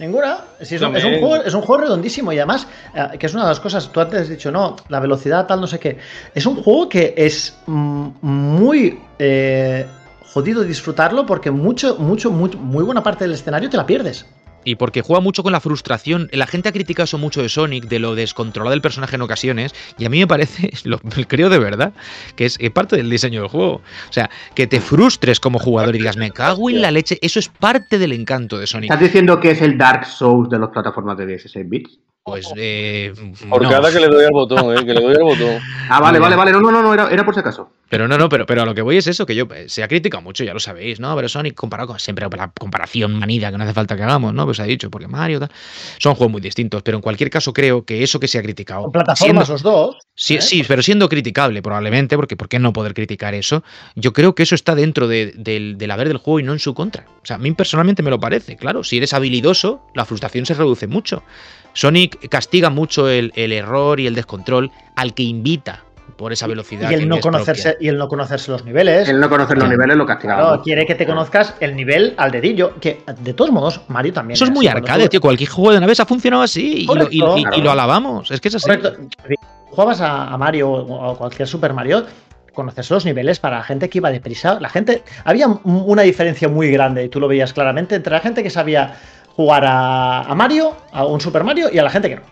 Ninguna. Sí, es, un, es un También. juego, es un juego redondísimo y además, eh, que es una de las cosas, tú antes has dicho, no, la velocidad tal, no sé qué. Es un juego que es mm, muy eh, jodido disfrutarlo porque mucho, mucho, muy, muy buena parte del escenario te la pierdes. Y porque juega mucho con la frustración. La gente ha criticado eso mucho de Sonic, de lo descontrolado del personaje en ocasiones. Y a mí me parece, lo creo de verdad, que es parte del diseño del juego. O sea, que te frustres como jugador y digas, me cago en la leche. Eso es parte del encanto de Sonic. ¿Estás diciendo que es el Dark Souls de las plataformas de 16 bits? Pues, eh, Por no. cada que le doy al botón, eh, que le doy al botón. Ah, vale, vale, vale. No, no, no, no era, era por si acaso. Pero no, no, pero, pero a lo que voy es eso, que yo eh, se ha criticado mucho, ya lo sabéis, ¿no? Pero Sonic comparado con siempre la comparación manida que no hace falta que hagamos, ¿no? Pues ha dicho, porque Mario tal. Son juegos muy distintos, pero en cualquier caso creo que eso que se ha criticado. Con plataformas siendo- los dos. Sí, ¿eh? sí, pero siendo criticable probablemente, porque ¿por qué no poder criticar eso? Yo creo que eso está dentro de- del, del haber del juego y no en su contra. O sea, a mí personalmente me lo parece, claro. Si eres habilidoso, la frustración se reduce mucho. Sonic castiga mucho el, el error y el descontrol al que invita por esa velocidad. Y que el no propia. conocerse, y el no conocerse los niveles. El no conocer los niveles lo castigaba. Claro, quiere que te conozcas el nivel al dedillo. Que de todos modos, Mario también. Eso es muy arcade, tú- tío. Cualquier juego de naves ha funcionado así y lo, y- Correcto. y- y Claro. lo alabamos. Es que es así. Correcto. Jugabas a, a Mario o a cualquier Super Mario, conocerse los niveles para la gente que iba deprisa. La gente. Había una diferencia muy grande, y tú lo veías claramente, entre la gente que sabía jugar a, a Mario, a un Super Mario, y a la gente que no.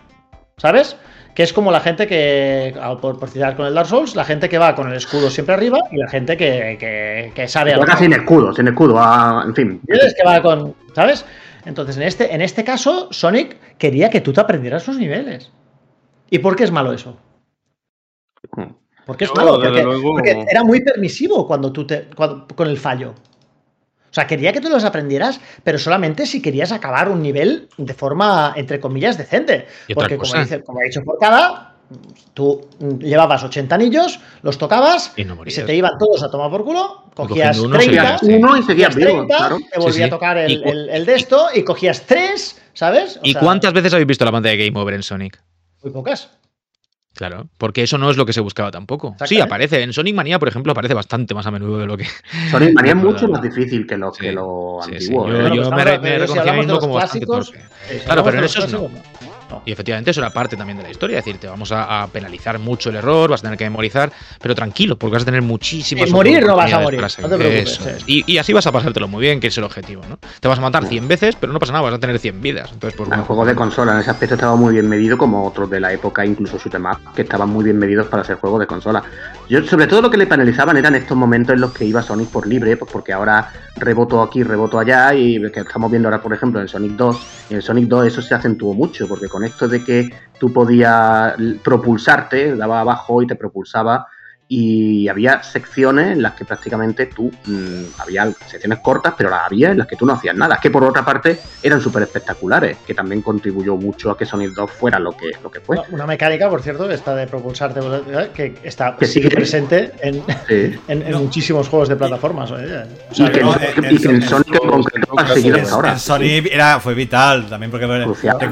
¿Sabes? Que es como la gente que, ah, por, por citar con el Dark Souls, la gente que va con el escudo siempre arriba y la gente que, que, que sabe a Juega sin escudo, sin escudo, ah, en fin. ¿Entiendes? Que va con. ¿Sabes? Entonces, en este, en este caso, Sonic quería que tú te aprendieras los niveles. ¿Y por qué es malo eso? Porque es malo, porque, era muy permisivo cuando tú te, cuando- con el fallo. O sea, quería que tú los aprendieras, pero solamente si querías acabar un nivel de forma, entre comillas, decente. Porque, como, dice, como ha dicho Forcada, tú llevabas 80 anillos, los tocabas Y no y morías. se te iban todos a tomar por culo, cogías uno, 30, seguías, Uno y seguías cogías vivo, 30, claro. te volvía Sí, sí. a tocar el, ¿Y cu- el- el de esto y cogías 3, ¿sabes? O ¿Y sea, cuántas veces habéis visto la pantalla de Game Over en Sonic? Muy pocas. Claro, porque eso no es lo que se buscaba tampoco. Sí, aparece. En Sonic Mania, por ejemplo, aparece bastante más a menudo de lo que. Sonic Mania es mucho más difícil que Sí, que los sí, sí. antiguos. Yo, ¿eh? Yo me, me reconocía mismo como bastante clásicos, torpe. eh, Claro, pero en esos no. Y efectivamente eso era parte también de la historia, es decir, te vamos a, penalizar mucho el error, vas a tener que memorizar, pero tranquilo, porque vas a tener muchísimas... Y morir no vas a morir, no te preocupes. Y, así vas a pasártelo muy bien, que es el objetivo, ¿no? Te vas a matar 100 veces, pero no pasa nada, vas a tener 100 vidas. Entonces, pues, bueno, juego de consola en ese aspecto estaba muy bien medido, como otros de la época, incluso Shoot'em Up, que estaban muy bien medidos para ser juegos de consola. Yo, sobre todo lo que le penalizaban eran estos momentos en los que iba Sonic por libre, pues porque ahora rebotó aquí, rebotó allá, y que estamos viendo ahora, por ejemplo, en Sonic 2, en Sonic 2 eso se acentuó mucho, porque con esto de que tú podías propulsarte, daba abajo y te propulsaba y había secciones en las que prácticamente tú, mm, había secciones cortas, pero las había en las que tú no hacías nada, que por otra parte eran súper espectaculares, que también contribuyó mucho a que Sonic 2 fuera lo que, lo que fue. Una mecánica, por cierto, esta de propulsarte, que está que sigue presente en, en, muchísimos juegos de plataformas. y, que, en, Sonic en concreto ha seguido hasta ahora. En Sonic era, fue vital también, porque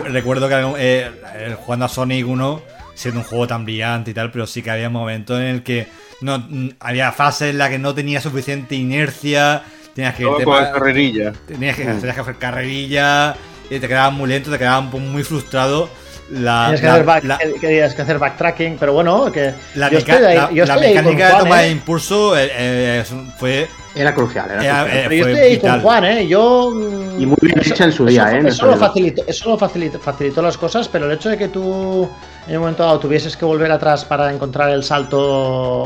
recuerdo que eh, jugando a Sonic 1 siendo un juego tan brillante y tal, pero sí que había momentos en el que no había fases en las que no tenía suficiente inercia, tenías que carrerilla. Tenías que, mm. hacer carrerilla, y te quedabas muy lento, te quedabas muy frustrado. La, que, hacer que hacer backtracking, pero bueno, que la, yo estoy ahí, yo la mecánica de toma de ¿eh? impulso eh, eh, fue era crucial, era, crucial. pero yo estoy ahí con Juan, ¿eh? Yo. Y muy bien hecha en su día, ¿eh? Eso, lo facilitó, eso lo facilitó, facilitó, las cosas, pero el hecho de que tú en un momento dado tuvieses que volver atrás para encontrar el salto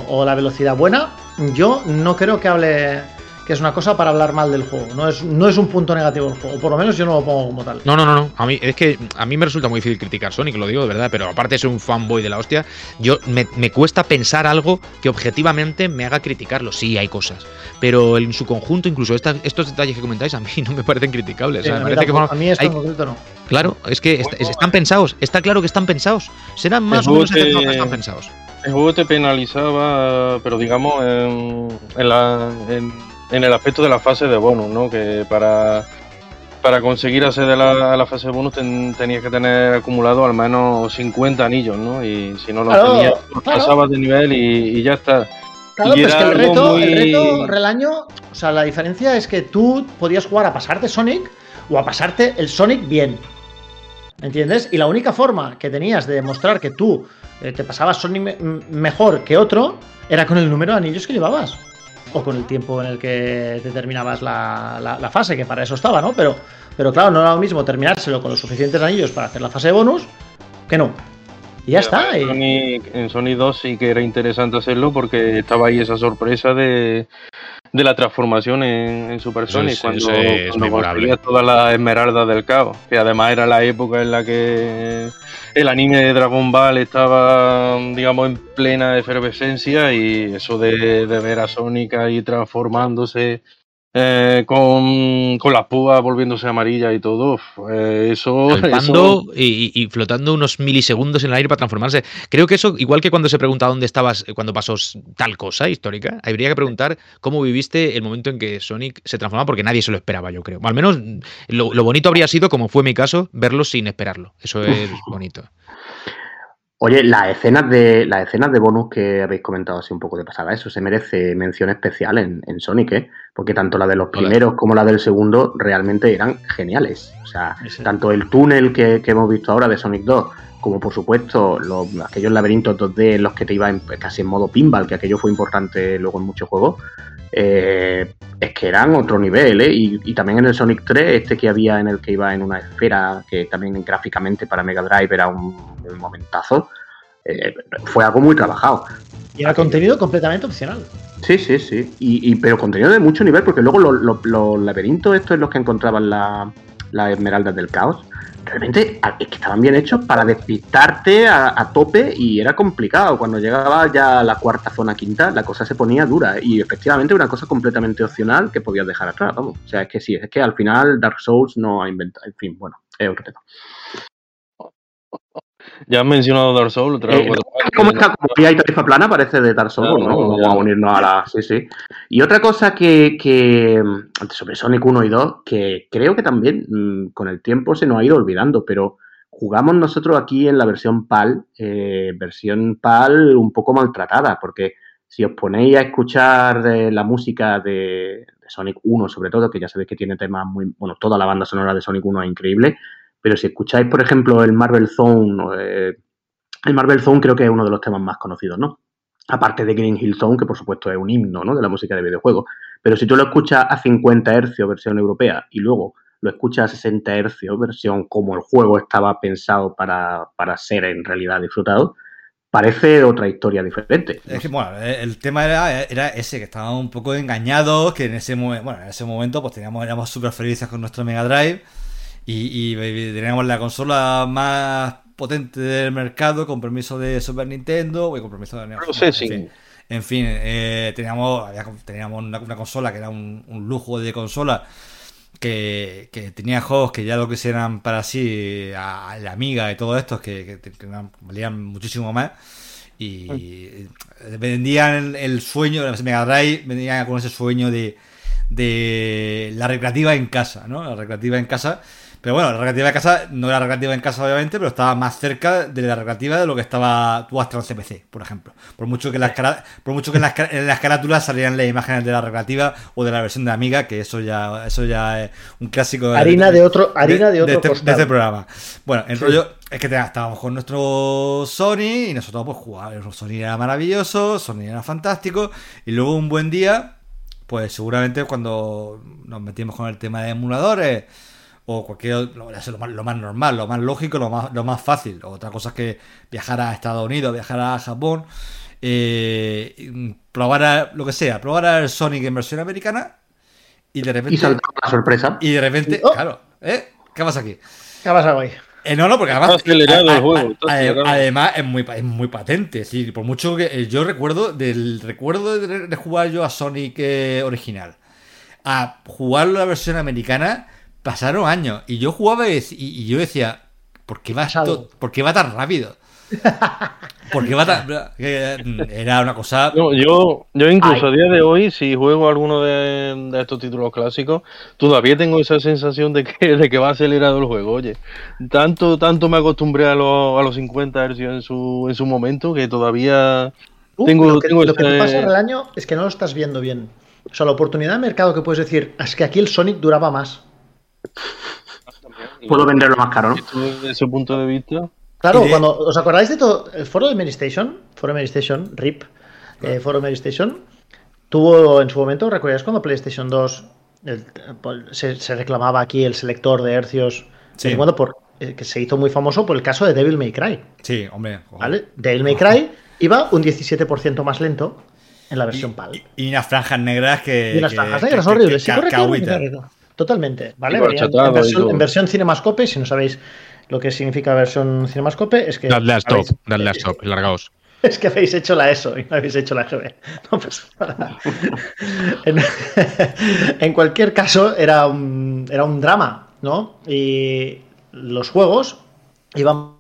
o la velocidad buena, yo no creo que hable que es una cosa para hablar mal del juego. No es, no es un punto negativo del juego, por lo menos yo no lo pongo como tal. No, no, no, no. A mí, es que a mí me resulta muy difícil criticar Sonic, lo digo de verdad, pero aparte de ser un fanboy de la hostia, yo me, cuesta pensar algo que objetivamente me haga criticarlo. Sí, hay cosas. Pero en su conjunto, incluso estos detalles que comentáis, a mí no me parecen criticables. a, mí esto en concreto no. Claro, es que están pensados. Está claro que están pensados. Serán más o menos que están pensados. El juego te penalizaba, pero digamos, en, la, en el aspecto de la fase de bonus, ¿no? Que para, para conseguir acceder a la, fase de bonus tenías que tener acumulado al menos 50 anillos, ¿no? Y si no lo tenías, pasabas de nivel y, ya está. Claro, pero es que el reto, el reto, Relaño, o sea, la diferencia es que tú podías jugar a pasarte Sonic o a pasarte el Sonic bien. ¿Entiendes? Y la única forma que tenías de demostrar que tú eh, te pasabas Sonic mejor que otro era con el número de anillos que llevabas o con el tiempo en el que terminabas la, la, fase, que para eso estaba, ¿no? Pero, pero claro, no era lo mismo terminárselo con los suficientes anillos para hacer la fase de bonus que no. Y ya está. En, Sony, 2 sí que era interesante hacerlo porque estaba ahí esa sorpresa de, de la transformación en, Super Sonic cuando, cuando todas las esmeraldas del caos, que además era la época en la que el anime de Dragon Ball estaba, digamos, en plena efervescencia y eso de, ver a Sonic ahí transformándose eh, con, con, las púas volviéndose amarilla y todo, eh, eso, Y, flotando unos milisegundos en el aire para transformarse. Creo que eso, igual que cuando se pregunta dónde estabas cuando pasó tal cosa histórica, habría que preguntar cómo viviste el momento en que Sonic se transformaba, porque nadie se lo esperaba, yo creo. Al menos lo, lo bonito habría sido, como fue mi caso, verlo sin esperarlo. Eso es bonito. Oye, las escenas de las escenas de bonus que habéis comentado así un poco de pasada, eso se merece mención especial en, Sonic, ¿eh? porque tanto la de los primeros como la del segundo realmente eran geniales. O sea, tanto el túnel que, hemos visto ahora de Sonic 2, como por supuesto los, aquellos laberintos 2D en los que te iban casi en modo pinball, que aquello fue importante luego en muchos juegos, eh, es que eran otro nivel, ¿eh? Y, también en el Sonic 3, este que había en el que iba en una esfera, que también gráficamente para Mega Drive era un, momentazo, eh, fue algo muy trabajado. Y era contenido completamente opcional. Sí, sí, sí. Y, pero contenido de mucho nivel, porque luego los, laberintos estos en los que encontraban las esmeraldas del caos, realmente estaban bien hechos para despistarte a, tope y era complicado. Cuando llegaba ya a la cuarta zona quinta, la cosa se ponía dura y efectivamente una cosa completamente opcional que podías dejar atrás, vamos. O sea, es que sí, es que al final Dark Souls no ha inventado, en fin, bueno, es otro tema. Ya has mencionado Dark Souls. Otra eh, ¿Cómo está? Como hay tarifa plana, parece de Dark Souls, ¿no? Vamos a unirnos a la. Sí, sí. Y otra cosa que, que. Sobre Sonic 1 y 2, que creo que también mm, con el tiempo se nos ha ido olvidando, pero jugamos nosotros aquí en la versión PAL, eh, versión PAL un poco maltratada, porque si os ponéis a escuchar eh, la música de, de, Sonic 1, sobre todo, que ya sabéis que tiene temas muy. Bueno, toda la banda sonora de Sonic 1 es increíble pero si escucháis, por ejemplo, el Marvel Zone, eh, el Marvel Zone creo que es uno de los temas más conocidos, ¿no? Aparte de Green Hill Zone, que por supuesto es un himno, ¿no? De la música de videojuegos. Pero si tú lo escuchas a 50 Hz versión europea y luego lo escuchas a 60 Hz versión como el juego estaba pensado para, para ser en realidad disfrutado, parece otra historia diferente. Es que, bueno, el tema era, era ese, que estábamos un poco engañados, que en ese, bueno, en ese momento pues teníamos, éramos súper felices con nuestro Mega Drive y, teníamos la consola más potente del mercado con permiso de Super Nintendo y con permiso de Processing. En fin, eh, teníamos, teníamos una, consola que era un, lujo de consola que, tenía juegos que ya lo que eran para sí, a, la amiga y todo esto, que, valían muchísimo más. Y vendían el, sueño, la Mega Drive, vendían con ese sueño de, de la recreativa en casa, ¿no? La recreativa en casa pero bueno, la recreativa de casa no era recreativa en casa, obviamente, pero estaba más cerca de la recreativa de lo que estaba tu Astra CPC, por ejemplo. Por mucho que, las, por mucho que en, las, carátulas salían las imágenes de la recreativa o de la versión de Amiga, que eso ya, eso ya es un clásico de, harina de, otro, harina de, otro este, de, este, programa. Bueno, el rollo es que estábamos con nuestro Sony y nosotros pues jugábamos. Sony era maravilloso, Sony era fantástico, y luego un buen día, pues seguramente cuando nos metimos con el tema de emuladores o cualquier lo, lo, más, normal, lo más lógico, lo más, lo más fácil. Otra cosa es que viajar a Estados Unidos, viajar a Japón, eh, probar a, lo que sea, probar a Sonic en versión americana y de repente. Y saltar la sorpresa. Y de repente, oh. claro, ¿eh? ¿Qué pasa aquí? ¿Qué pasa hoy? Eh, no, no, porque además. además es muy, es muy patente. Es por mucho que eh, yo recuerdo del recuerdo de, jugar yo a Sonic eh, original a jugar la versión americana pasaron años y yo jugaba y, yo decía, ¿por qué va, ¿por qué va tan rápido? Porque va tan... Era una cosa... yo, yo incluso a día de hoy, si juego alguno de, estos títulos clásicos, todavía tengo esa sensación de que, de que va acelerado el juego. Oye, tanto, tanto me acostumbré a, los, a los 50 Hz en su, en su momento que todavía... tengo, lo que, lo que te pasa en el año es que no lo estás viendo bien. O sea, la oportunidad de mercado que puedes decir es que aquí el Sonic duraba más. Puedo venderlo más caro, ¿no? Desde ese punto de vista. Claro, cuando os acordáis de todo, el foro de Mary Station, foro de Station, RIP, eh, foro de Mary Station, tuvo en su momento, ¿recordáis cuando PlayStation 2 se, reclamaba aquí el selector de hercios? Sí. Bueno, por, eh, que se hizo muy famoso por el caso de Devil May Cry. Sí, hombre. ¿Vale? Devil May Cry iba un 17% más lento en la versión PAL. Y, unas franjas negras que. Y unas franjas negras horribles. sí, Totalmente, ¿vale? En versión, Cinemascope, si no sabéis lo que significa versión Cinemascope, es que... Dadle a stop, dadle a stop, largaos. Es que habéis hecho la ESO y no habéis hecho la GB. No pasa nada. en, cualquier caso, era un, era un drama, ¿no? Y los juegos iban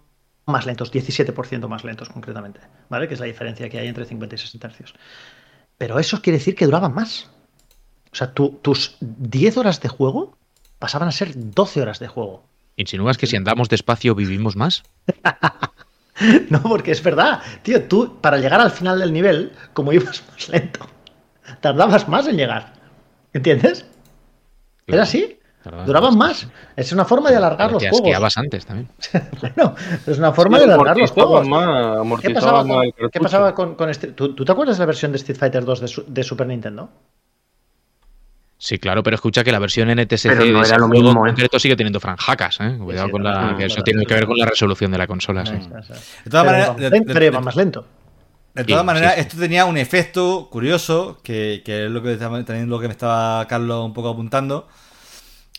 más lentos, 17% más lentos concretamente, ¿vale? Que es la diferencia que hay entre 50 y 60 hercios. Pero eso quiere decir que duraban más. O sea, tus 10 horas de juego pasaban a ser 12 horas de juego. ¿Insinúas que si andamos despacio vivimos más? no, porque es verdad. Tío, tú para llegar al final del nivel, como ibas más lento, tardabas más en llegar. ¿Entiendes? ¿Era así? Duraban más. Es una forma de alargar los juegos. antes también. bueno, es una forma de alargar los juegos. ¿Qué pasaba, con, ¿qué pasaba con, este? ¿Tú, te acuerdas de la versión de Street Fighter 2 de Super Nintendo? Sí, claro, pero escucha que la versión NTSC no era lo mismo, ¿eh? concreto sigue teniendo franjacas, ¿eh? Cuidado con la. que eso tiene que ver con la resolución de la consola, sí. De todas maneras. Pero más lento. De todas maneras, esto tenía un efecto curioso, que, es lo que, también lo que me estaba Carlos un poco apuntando.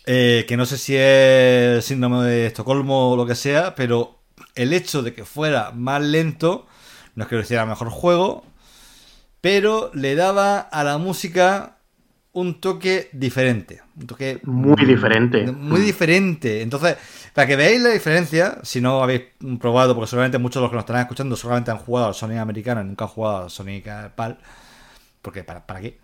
Eh, que no sé si es síndrome de Estocolmo o lo que sea, pero el hecho de que fuera más lento, no es que lo hiciera mejor juego, pero le daba a la música un toque diferente. Un toque muy diferente. Muy diferente. Entonces, para que veáis la diferencia, si no habéis probado, porque seguramente muchos de los que nos estarán escuchando solamente han jugado al Sonic americano y nunca han jugado al Sonic PAL. Porque, ¿para, para qué?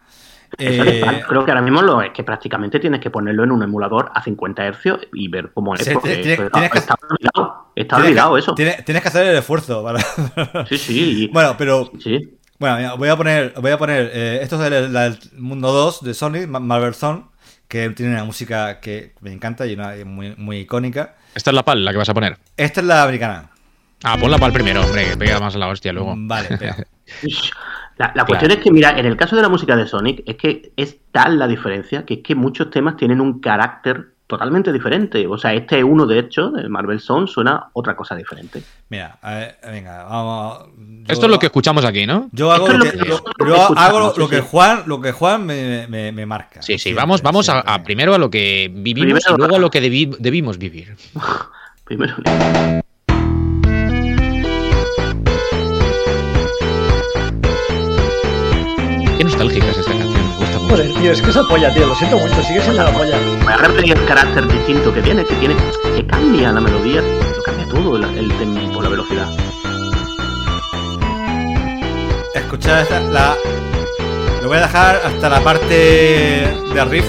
Eh, creo que ahora mismo lo es que prácticamente tienes que ponerlo en un emulador a 50 Hz y ver cómo es. está olvidado, está olvidado eso. Tienes, que hacer el esfuerzo. Sí, sí. bueno, pero sí. Bueno, voy a poner, voy a poner eh, esto es el, mundo 2 de Sonic, Marvel Zone, que tiene una música que me encanta y una muy, muy icónica. Esta es la PAL, la que vas a poner. Esta es la americana. Ah, pon la PAL primero, hombre, que pega más a la hostia luego. Vale, espera. La, la cuestión es que, mira, en el caso de la música de Sonic, es que es tal la diferencia que es que muchos temas tienen un carácter totalmente diferente. O sea, este es uno, de hecho, el Marvel Song suena otra cosa diferente. Mira, a ver, venga, vamos. yo- Esto es lo que escuchamos aquí, ¿no? Yo hago, lo que, yo- yo hago lo, que. Juan, lo que Juan me, me- me marca. Sí, sí, Siempre, vamos, vamos a, primero a lo que vivimos Primero- y luego a lo que debi- debimos vivir. Primero. Qué nostálgica es esta canción, me gusta mucho. Joder, tío, es que es la polla, tío. Lo siento mucho, sigue siendo la polla. Voy a repetir el carácter distinto que tiene, que tiene, que cambia la melodía, lo cambia todo, el, el tempo, la velocidad. Escuchad esta, la. Lo voy a dejar hasta la parte de riff.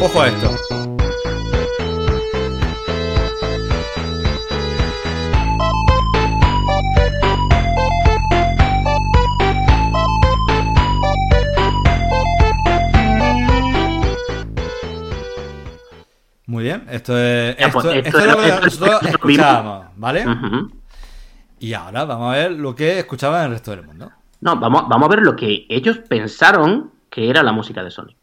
Ojo a esto. Esto es, esto, pues, esto esto es es lo que nosotros escuchábamos, ¿vale? Y ahora vamos a ver lo que escuchaban el resto del mundo. No, vamos, vamos a ver lo que ellos pensaron que era la música de Sonic.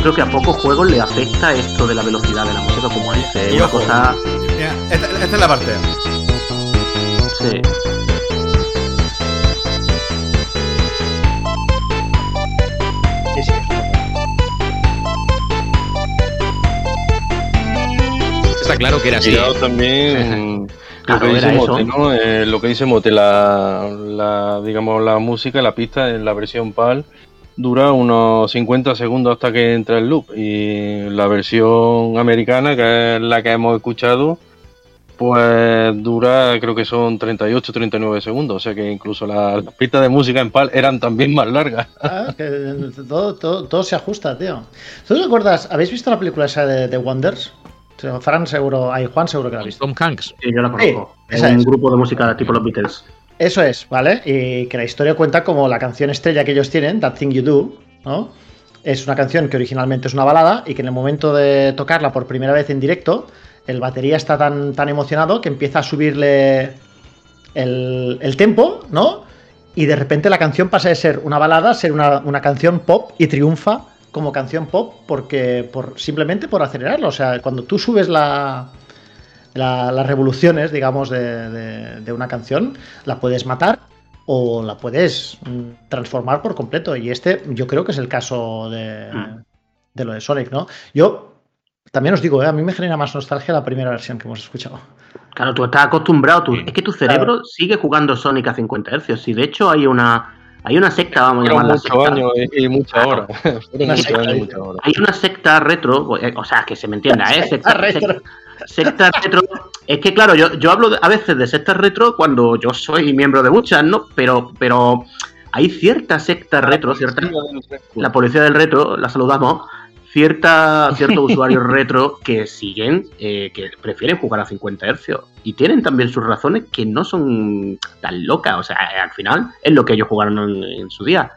Yo creo que a pocos juegos le afecta esto de la velocidad de la música, como dice. Una ojo. cosa. Mira, esta, esta es la parte. Sí. Está claro que era así. Cuidado ¿eh? también lo Claro, que dice. Mote, ¿no? Eh, lo que dice Mote, la, la, digamos, la música, la pista en la versión PAL dura unos 50 segundos hasta que entra el loop y la versión americana, que es la que hemos escuchado, pues dura, creo que son 38, 39 segundos, o sea que incluso la- las pistas de música en PAL eran también más largas. Ah, que todo, todo, todo se ajusta, tío. ¿Tú te acuerdas? ¿Habéis visto la película esa de, de Wonders? Fran seguro, hay Juan seguro que la ha visto. Tom Hanks. Sí, yo la conozco. Sí, es un grupo de música tipo los Beatles. Eso es, ¿vale? Y que la historia cuenta como la canción estrella que ellos tienen, That Thing You Do, ¿no? Es una canción que originalmente es una balada y que en el momento de tocarla por primera vez en directo, el batería está tan, tan emocionado que empieza a subirle el, el tempo, ¿no? Y de repente la canción pasa de ser una balada a ser una, una canción pop y triunfa como canción pop porque por, simplemente por acelerarlo. O sea, cuando tú subes la, la- las revoluciones, digamos, de, de- de una canción, la puedes matar o la puedes mm, transformar por completo. Y este yo creo que es el caso de, Mm. de lo de Sonic, ¿no? Yo también os digo, ¿eh? a mí me genera más nostalgia la primera versión que hemos escuchado. Claro, tú estás acostumbrado, tú- es que tu cerebro sigue jugando Sonic a 50 Hz. Y de hecho hay una, hay una secta, vamos a llamarla muchos secta. años y, Claro. Una muchos secta, y. Hay una secta retro, eh, o sea, que se me entienda, ¿eh? Secta, retro. secta- retro. Es que, claro, yo, yo hablo a veces de sectas retro cuando yo soy miembro de muchas, ¿no? Pero, pero hay ciertas sectas retro, ciertas la policía del retro, la saludamos, cierta, ciertos usuarios retro que siguen, eh, que prefieren jugar a 50 Hz y tienen también sus razones que no son tan locas, o sea, al final es lo que ellos jugaron en, en su día.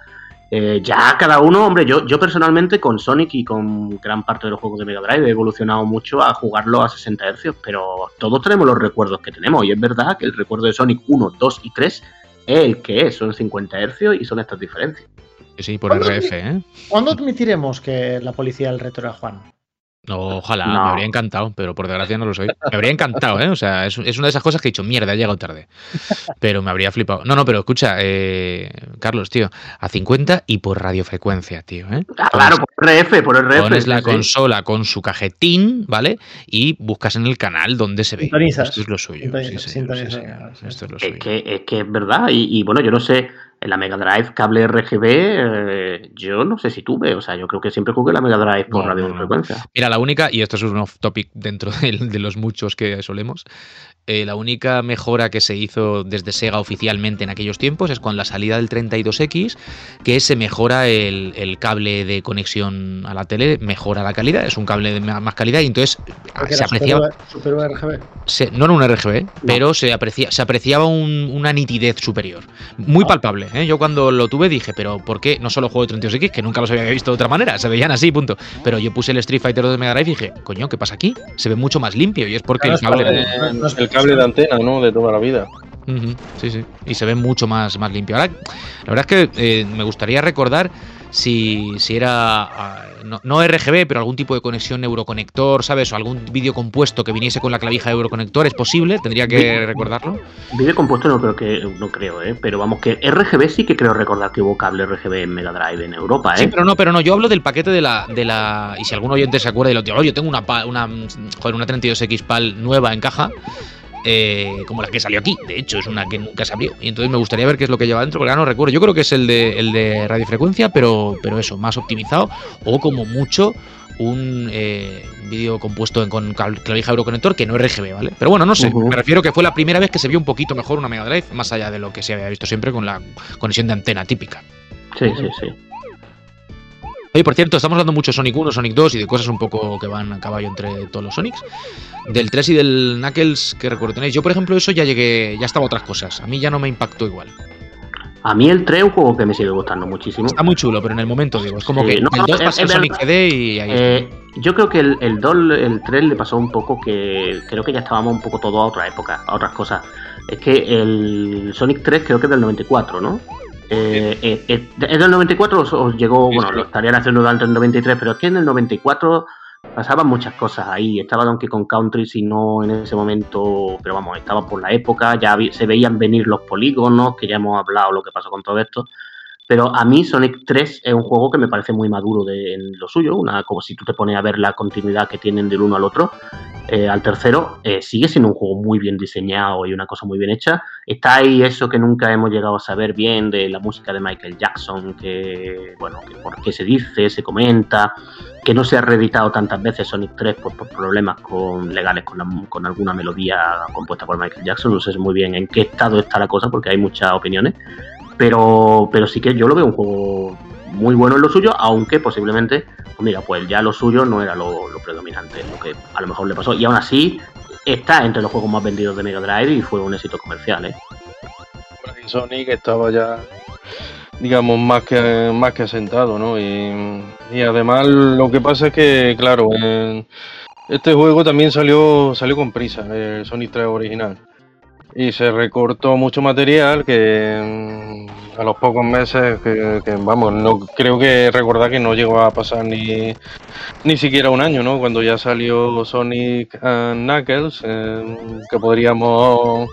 Eh, ya cada uno, hombre, yo, yo personalmente con Sonic y con gran parte de los juegos de Mega Drive he evolucionado mucho a jugarlo a 60 Hz, pero todos tenemos los recuerdos que tenemos y es verdad que el recuerdo de Sonic 1, 2 y 3 es el que es, son 50 Hz y son estas diferencias. Sí, por ¿Cuándo- RF, ¿eh? ¿Cuándo admitiremos que la policía del retro era Juan? No, ojalá, No. me habría encantado, pero por desgracia no lo soy. Me habría encantado, ¿eh? O sea, es, es una de esas cosas que he dicho, mierda, he llegado tarde. Pero me habría flipado. No, no, pero escucha, eh, Carlos, tío, a 50 y por radiofrecuencia, tío, ¿eh? Ah, claro, por RF, por RF. Pones la sí, sí. consola con su cajetín, ¿vale? Y buscas en el canal donde se ve. Sintonizas. Esto es lo suyo. Sí, sí, sí. Esto es lo Es suyo. que, es que es verdad, y, y bueno, yo no sé, en la Mega Drive cable RGB, eh, yo no sé si tuve, o sea, yo creo que siempre jugué la Mega Drive por No, no, no. radiofrecuencia. Mira, la única, y esto es un off topic dentro de, de los muchos que solemos, eh, la única mejora que se hizo desde Sega oficialmente en aquellos tiempos es con la salida del 32X, que se mejora el, cable de conexión a la tele, mejora la calidad, es un cable de más calidad y entonces se apreciaba... Super, RGB. no era un RGB, pero se, aprecia, se apreciaba una nitidez superior. Muy palpable. ¿eh? Yo cuando lo tuve dije, pero ¿por qué no solo juego de 32X? Que nunca los había visto de otra manera, se veían así, punto. Pero yo puse el Street Fighter 2 de Mega Drive y dije, coño, ¿qué pasa aquí? Se ve mucho más limpio y es porque el cable cable de antena, ¿no? De toda la vida. Sí, sí. Y se ve mucho más, más limpio. Ahora, la verdad es que eh, me gustaría recordar si, si era ah, no, RGB, pero algún tipo de conexión neuroconector, ¿sabes? O algún vídeo compuesto que viniese con la clavija de neuroconector. ¿Es posible? Tendría que recordarlo. Vídeo compuesto no creo que no creo, ¿eh? Pero vamos, que RGB sí que creo recordar que hubo cable RGB en Mega Drive en Europa, ¿eh? Sí, pero no, pero no. Yo hablo del paquete de la. De la y si algún oyente se acuerda y lo digo, yo tengo una, una, joder, una 32X PAL nueva en caja eh, como la que salió aquí. De hecho, es una que nunca se abrió. Y entonces me gustaría ver qué es lo que lleva dentro, porque ahora no recuerdo. Yo creo que es el de, el de radiofrecuencia, pero, pero eso, más optimizado. O como mucho, un eh, vídeo compuesto con clavija Euroconector que no es RGB, ¿vale? Pero bueno, no sé, me refiero que fue la primera vez que se vio un poquito mejor una Mega Drive, más allá de lo que se había visto siempre con la conexión de antena típica. Sí, sí, sí. Oye, por cierto, estamos hablando mucho de Sonic 1, Sonic 2 y de cosas un poco que van a caballo entre todos los Sonics. Del 3 y del Knuckles, que recuerdo tenéis. Yo, por ejemplo, eso ya llegué, ya estaba otras cosas. A mí ya no me impactó igual. A mí el 3 es un juego que me sigue gustando muchísimo. Está muy chulo, pero en el momento, digo, es como que el 2 pasó Sonic CD y ahí eh, Yo creo que el, el 2, el 3 le pasó un poco que creo que ya estábamos un poco todo a otra época, a otras cosas. Es que el Sonic 3 creo que es del 94, ¿no? Eh, eh, eh, ¿Es del 94 os, llegó, bueno, lo estarían haciendo antes del 93, pero es que en el 94 pasaban muchas cosas ahí. Estaba Donkey Kong Country, si no en ese momento, pero vamos, estaba por la época, ya se veían venir los polígonos, que ya hemos hablado lo que pasó con todo esto. Pero a mí Sonic 3 es un juego que me parece muy maduro de, en lo suyo, una, como si tú te pones a ver la continuidad que tienen del uno al otro, eh, al tercero, eh, sigue siendo un juego muy bien diseñado y una cosa muy bien hecha. Está ahí eso que nunca hemos llegado a saber bien de la música de Michael Jackson, que, bueno, que por qué se dice, se comenta, que no se ha reeditado tantas veces Sonic 3 por, problemas con, legales con, con alguna melodía compuesta por Michael Jackson. No sé muy bien en qué estado está la cosa porque hay muchas opiniones. Pero, pero sí que yo lo veo un juego muy bueno en lo suyo, aunque posiblemente, mira, pues ya lo suyo no era lo, predominante, lo que a lo mejor le pasó. Y aún así, está entre los juegos más vendidos de Mega Drive y fue un éxito comercial, ¿eh? Sonic estaba ya, digamos, más que, más que asentado, ¿no? Y, además lo que pasa es que, claro, este juego también salió, salió con prisa, el Sonic 3 original y se recortó mucho material que a los pocos meses que, vamos no creo que recordar que no llegó a pasar ni ni siquiera un año no cuando ya salió Sonic Knuckles eh, que podríamos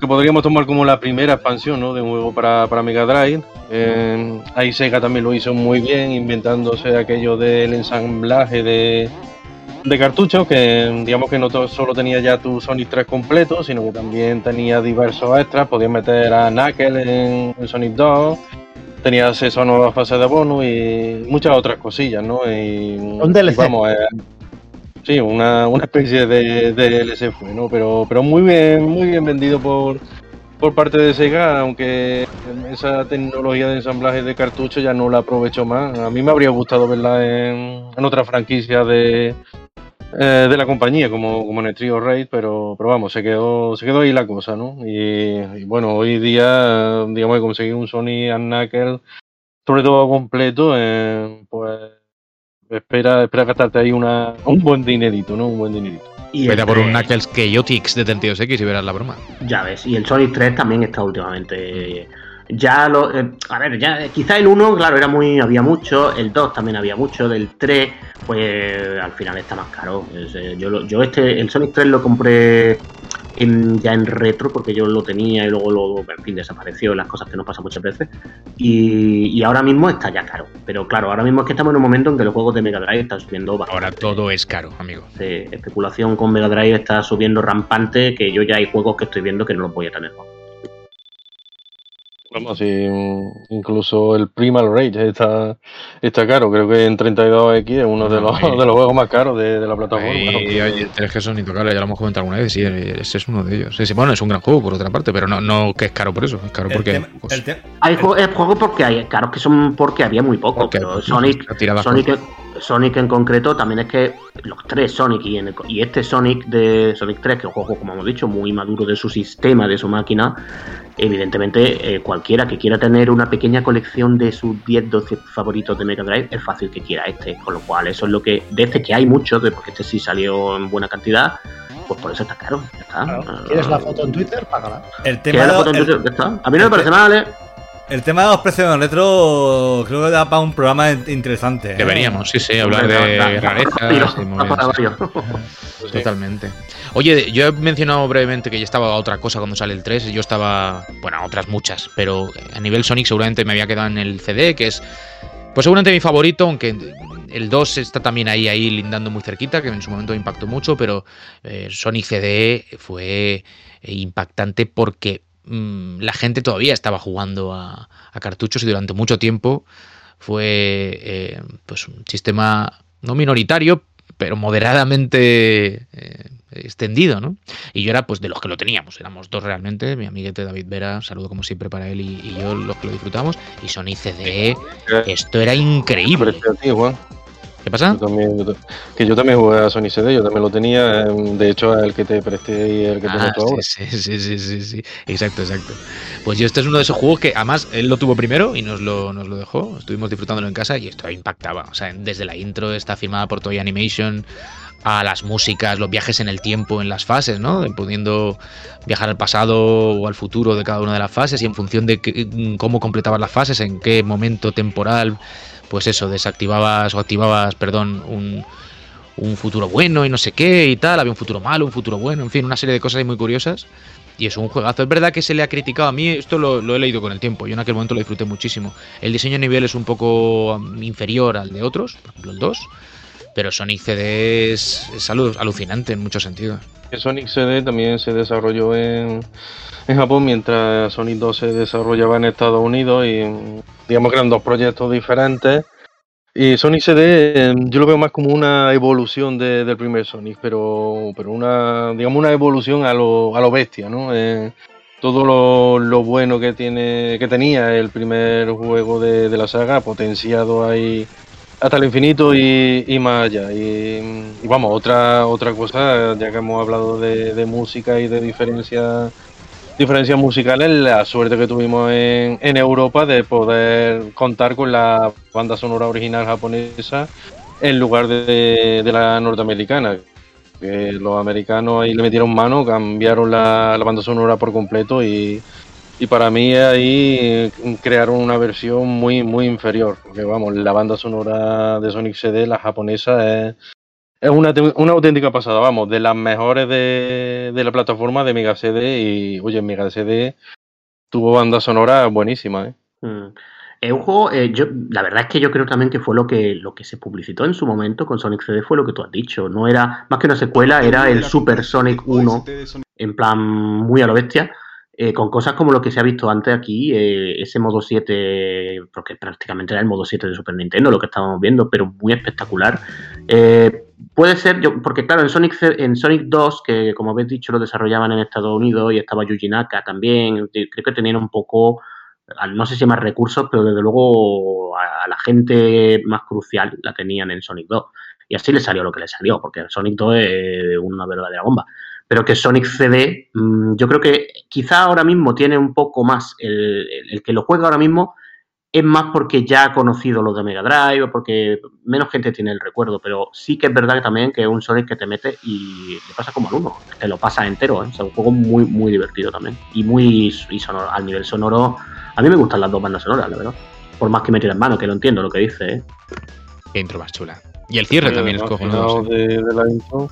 que podríamos tomar como la primera expansión ¿no? de un juego para, para Mega Drive eh, ahí Sega también lo hizo muy bien inventándose aquello del ensamblaje de de cartuchos que digamos que no solo tenía ya tu Sonic 3 completo, sino que también tenía diversos extras, podías meter a Knuckles en, Sonic 2, tenía acceso a nuevas fases de bonus y muchas otras cosillas, ¿no? Y, Un DLC. vamos, eh, sí, una, especie de, DLC fue, ¿no? Pero, pero muy bien, muy bien vendido por, por parte de Sega, aunque esa tecnología de ensamblaje de cartuchos ya no la aprovecho más. A mí me habría gustado verla en, en otra franquicia de, eh, de la compañía, como, como en el Trio Raid, pero, pero vamos, se quedó, se quedó ahí la cosa, ¿no? Y, bueno, hoy día, digamos que conseguir un Sony Knuckle, sobre todo completo, eh, pues espera, espera gastarte ahí una, un buen dinerito, ¿no? Un buen dinerito. Y Vete por un Knuckles Chaotix de 32X y verás la broma. Ya ves, y el Sonic 3 también está últimamente ya lo. Eh, a ver, ya quizá el 1, claro, era muy. había mucho, el 2 también había mucho, del 3, pues al final está más caro. Eh, yo, yo este, el Sonic 3 lo compré en, ya en retro, porque yo lo tenía y luego lo, en fin, desapareció, las cosas que nos pasan muchas veces. Y, y, ahora mismo está ya caro. Pero claro, ahora mismo es que estamos en un momento en que los juegos de Mega Drive están subiendo bastante. Ahora todo es caro, amigo. Sí, especulación con Mega Drive está subiendo rampante, que yo ya hay juegos que estoy viendo que no los voy a tener. Vamos, sí, incluso el Primal Rage está, está caro. Creo que en 32X es uno de los, de los juegos más caros de, la plataforma. Y, oye, es que son intocables, ya lo hemos comentado alguna vez. Sí, ese es uno de ellos. Sí, bueno, es un gran juego por otra parte, pero no, no que es caro por eso. Es caro porque. Pues, hay juegos porque hay caros que son porque había muy poco. pero Sonic, Sonic, Sonic en concreto también es que los tres Sonic y, este Sonic de Sonic 3, que es un juego, como hemos dicho, muy maduro de su sistema, de su máquina, evidentemente eh, cualquiera que quiera tener una pequeña colección de sus 10-12 favoritos de Mega Drive es fácil que quiera este, con lo cual eso es lo que, de este que hay muchos, porque este sí salió en buena cantidad, pues por eso está caro. ¿Quieres la foto en Twitter? Págala. El tema la foto en Twitter? Está. A mí no me parece mal, ¿eh? El tema de los precios en retro creo que da para un programa interesante. ¿eh? Deberíamos, sí, sí, hablar de rarezas. Totalmente. Oye, yo he mencionado brevemente que ya estaba otra cosa cuando sale el 3. Yo estaba, bueno, otras muchas, pero a nivel Sonic seguramente me había quedado en el CD, que es, pues seguramente mi favorito, aunque el 2 está también ahí, ahí lindando muy cerquita, que en su momento impactó mucho, pero eh, Sonic CD fue impactante porque Mm, la gente todavía estaba jugando a, cartuchos y durante mucho tiempo fue eh, pues un sistema no minoritario, pero moderadamente eh, extendido, ¿no? Y yo era pues de los que lo teníamos, éramos dos realmente, mi amiguete David Vera, saludo como siempre para él y, yo los que lo disfrutamos, y Sony CD, esto era increíble. ¿Qué pasa? que yo también jugué a Sony CD, yo también lo tenía. Em, de hecho, el que te presté y el que te meto ahora. Sí, sí, sí, sí, sí, Exacto, exacto. Pues yo, este es uno de esos juegos que además él lo tuvo primero y nos lo, nos lo dejó. Estuvimos disfrutándolo en casa y esto impactaba. O sea, desde la intro está firmada por Toy Animation a las músicas, los viajes en el tiempo, en las fases, ¿no? Pudiendo viajar al pasado o al futuro de cada una de las fases y en función de cómo completabas las fases, en qué momento temporal pues eso, desactivabas o activabas, perdón, un, futuro bueno y no sé qué y tal, había un futuro malo, un futuro bueno, en fin, una serie de cosas muy curiosas. Y es un juegazo. Es verdad que se le ha criticado a mí, esto lo, he leído con el tiempo, yo en aquel momento lo disfruté muchísimo. El diseño de nivel es un poco um, inferior al de otros, por ejemplo el 2, pero Sonic CD es, es alucinante en muchos sentidos. Sonic CD también se desarrolló en, en Japón mientras Sonic 2 se desarrollaba en Estados Unidos y digamos que eran dos proyectos diferentes. Y Sonic CD em, yo lo veo más como una evolución del primer Sonic, pero, pero una, digamos una evolución a lo, a lo bestia, ¿no? Eh, todo lo, bueno que tiene que tenía el primer juego de, la saga potenciado ahí hasta el infinito y, más allá. Y, vamos, otra otra cosa, ya que hemos hablado de, música y de diferencias diferencias musicales, la suerte que tuvimos en, en, Europa de poder contar con la banda sonora original japonesa en lugar de, la norteamericana. Que los americanos ahí le metieron mano, cambiaron la, banda sonora por completo y, y, para mí ahí crearon una versión muy muy inferior. Porque vamos, la banda sonora de Sonic CD, la japonesa, es es una, una, auténtica pasada, vamos, de las mejores de, la plataforma de Mega CD y, oye, Mega CD tuvo banda sonora buenísima, ¿eh? Mm. Es un juego, eh, yo, la verdad es que yo creo también que fue lo que, lo que se publicitó en su momento con Sonic CD, fue lo que tú has dicho. No era, más que una secuela, era el Super Sonic 1, en plan muy a lo bestia. Eh, con cosas como lo que se ha visto antes aquí, eh, ese modo 7, porque prácticamente era el modo 7 de Super Nintendo, lo que estábamos viendo, pero muy espectacular. Eh, Puede ser, yo, porque claro, en Sonic, en Sonic 2, que como habéis dicho lo desarrollaban en Estados Unidos y estaba Yuji Naka también, creo que tenían un poco, no sé si más recursos, pero desde luego a, la gente más crucial la tenían en Sonic 2. Y así le salió lo que le salió, porque Sonic 2 es una verdadera bomba. Pero que Sonic CD, mm, yo creo que quizá ahora mismo tiene un poco más, el, el que lo juega ahora mismo es más porque ya ha conocido los de Mega Drive o porque menos gente tiene el recuerdo, pero sí que es verdad también que es un Sonic que te mete y le pasa como al uno, te lo pasa entero, ¿eh? es un juego muy muy divertido también y muy sonoro, al nivel sonoro. A mí me gustan las dos bandas sonoras, la verdad. Por más que me en mano, que lo entiendo lo que dice. ¿eh? Qué intro más chula. Y el cierre también es cojonudo. De, de la intro.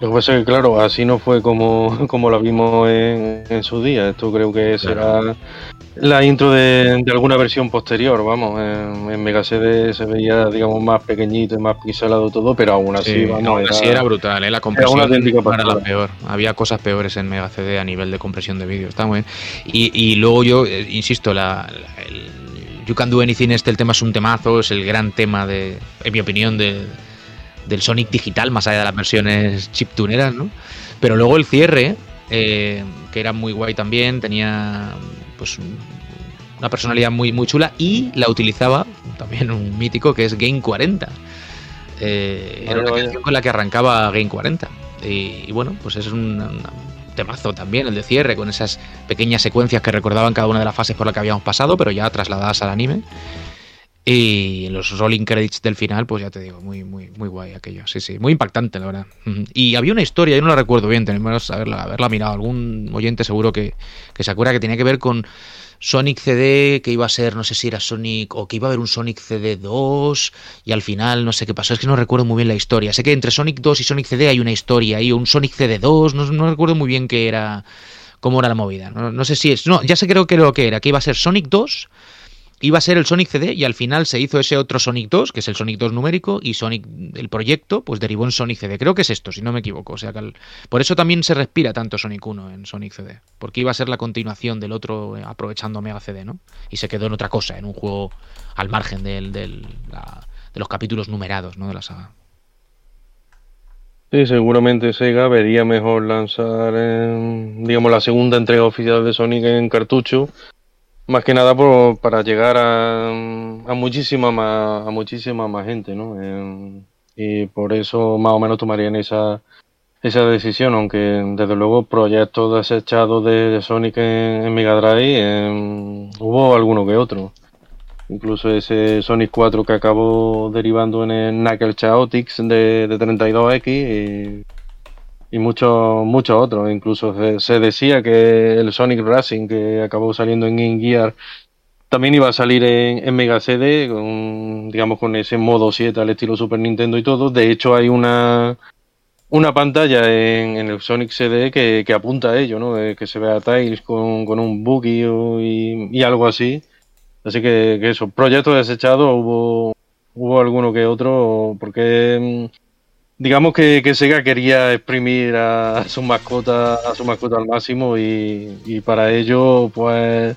Lo que pasa es que, claro, así no fue como, como la vimos en, su día. Esto creo que será la intro de, alguna versión posterior, vamos. En, Mega CD se veía, digamos, más pequeñito y más pixelado todo, pero aún así, vamos. era, era brutal, ¿eh? la compresión era, la peor. Había cosas peores en Mega CD a nivel de compresión de vídeo, está muy bien. Y, luego yo, eh, insisto, la, el You Can Do Anything, este el tema es un temazo, es el gran tema, de, en mi opinión, de, del Sonic digital, más allá de las versiones chiptuneras, ¿no? Pero luego el cierre, eh, que era muy guay también, tenía pues una personalidad muy, muy chula y la utilizaba también un mítico que es Game 40. Eh, era una canción con la que arrancaba Game 40. Y, bueno, pues es un, temazo también, el de cierre, con esas pequeñas secuencias que recordaban cada una de las fases por la que habíamos pasado, pero ya trasladadas al anime. Y los rolling credits del final, pues ya te digo, muy, muy, muy guay aquello. Sí, sí, muy impactante, la verdad. Y había una historia, yo no la recuerdo bien, tenemos haberla, haberla mirado. Algún oyente seguro que, que se acuerda que tenía que ver con Sonic CD, que iba a ser, no sé si era Sonic, o que iba a haber un Sonic CD 2, y al final no sé qué pasó, es que no recuerdo muy bien la historia. Sé que entre Sonic 2 y Sonic CD hay una historia, hay un Sonic CD 2, no, no recuerdo muy bien qué era, cómo era la movida. No, no sé si es, no, ya sé creo que lo que era, que iba a ser Sonic 2 iba a ser el Sonic CD y al final se hizo ese otro Sonic 2, que es el Sonic 2 numérico, y Sonic, el proyecto, pues derivó en Sonic CD. Creo que es esto, si no me equivoco. O sea, que por eso también se respira tanto Sonic 1 en Sonic CD, porque iba a ser la continuación del otro eh, aprovechando Mega CD, ¿no? Y se quedó en otra cosa, en un juego al margen del, del de los capítulos numerados, ¿no? De la saga. Sí, seguramente Sega vería mejor lanzar, digamos, la segunda entrega oficial de Sonic en cartucho más que nada por, para llegar a, a, muchísima más, a muchísima más gente, ¿no? y por eso más o menos tomarían esa, esa decisión, aunque desde luego proyectos desechados de, Sonic en, Mega Drive hubo alguno que otro. Incluso ese Sonic 4 que acabó derivando en el Knuckle Chaotix de, de 32X y y muchos muchos otros. Incluso se, decía que el Sonic Racing, que acabó saliendo en Game Gear, también iba a salir en, Mega CD, con, digamos con ese modo 7 al estilo Super Nintendo y todo. De hecho, hay una, una pantalla en, el Sonic CD que, apunta a ello, ¿no? Eh, que se ve a Tails con, con un buggy y, y, algo así. Así que, que eso, proyectos desechados hubo, hubo alguno que otro, porque mm, digamos que, Sega quería exprimir a, su mascota a su mascota al máximo y, para ello pues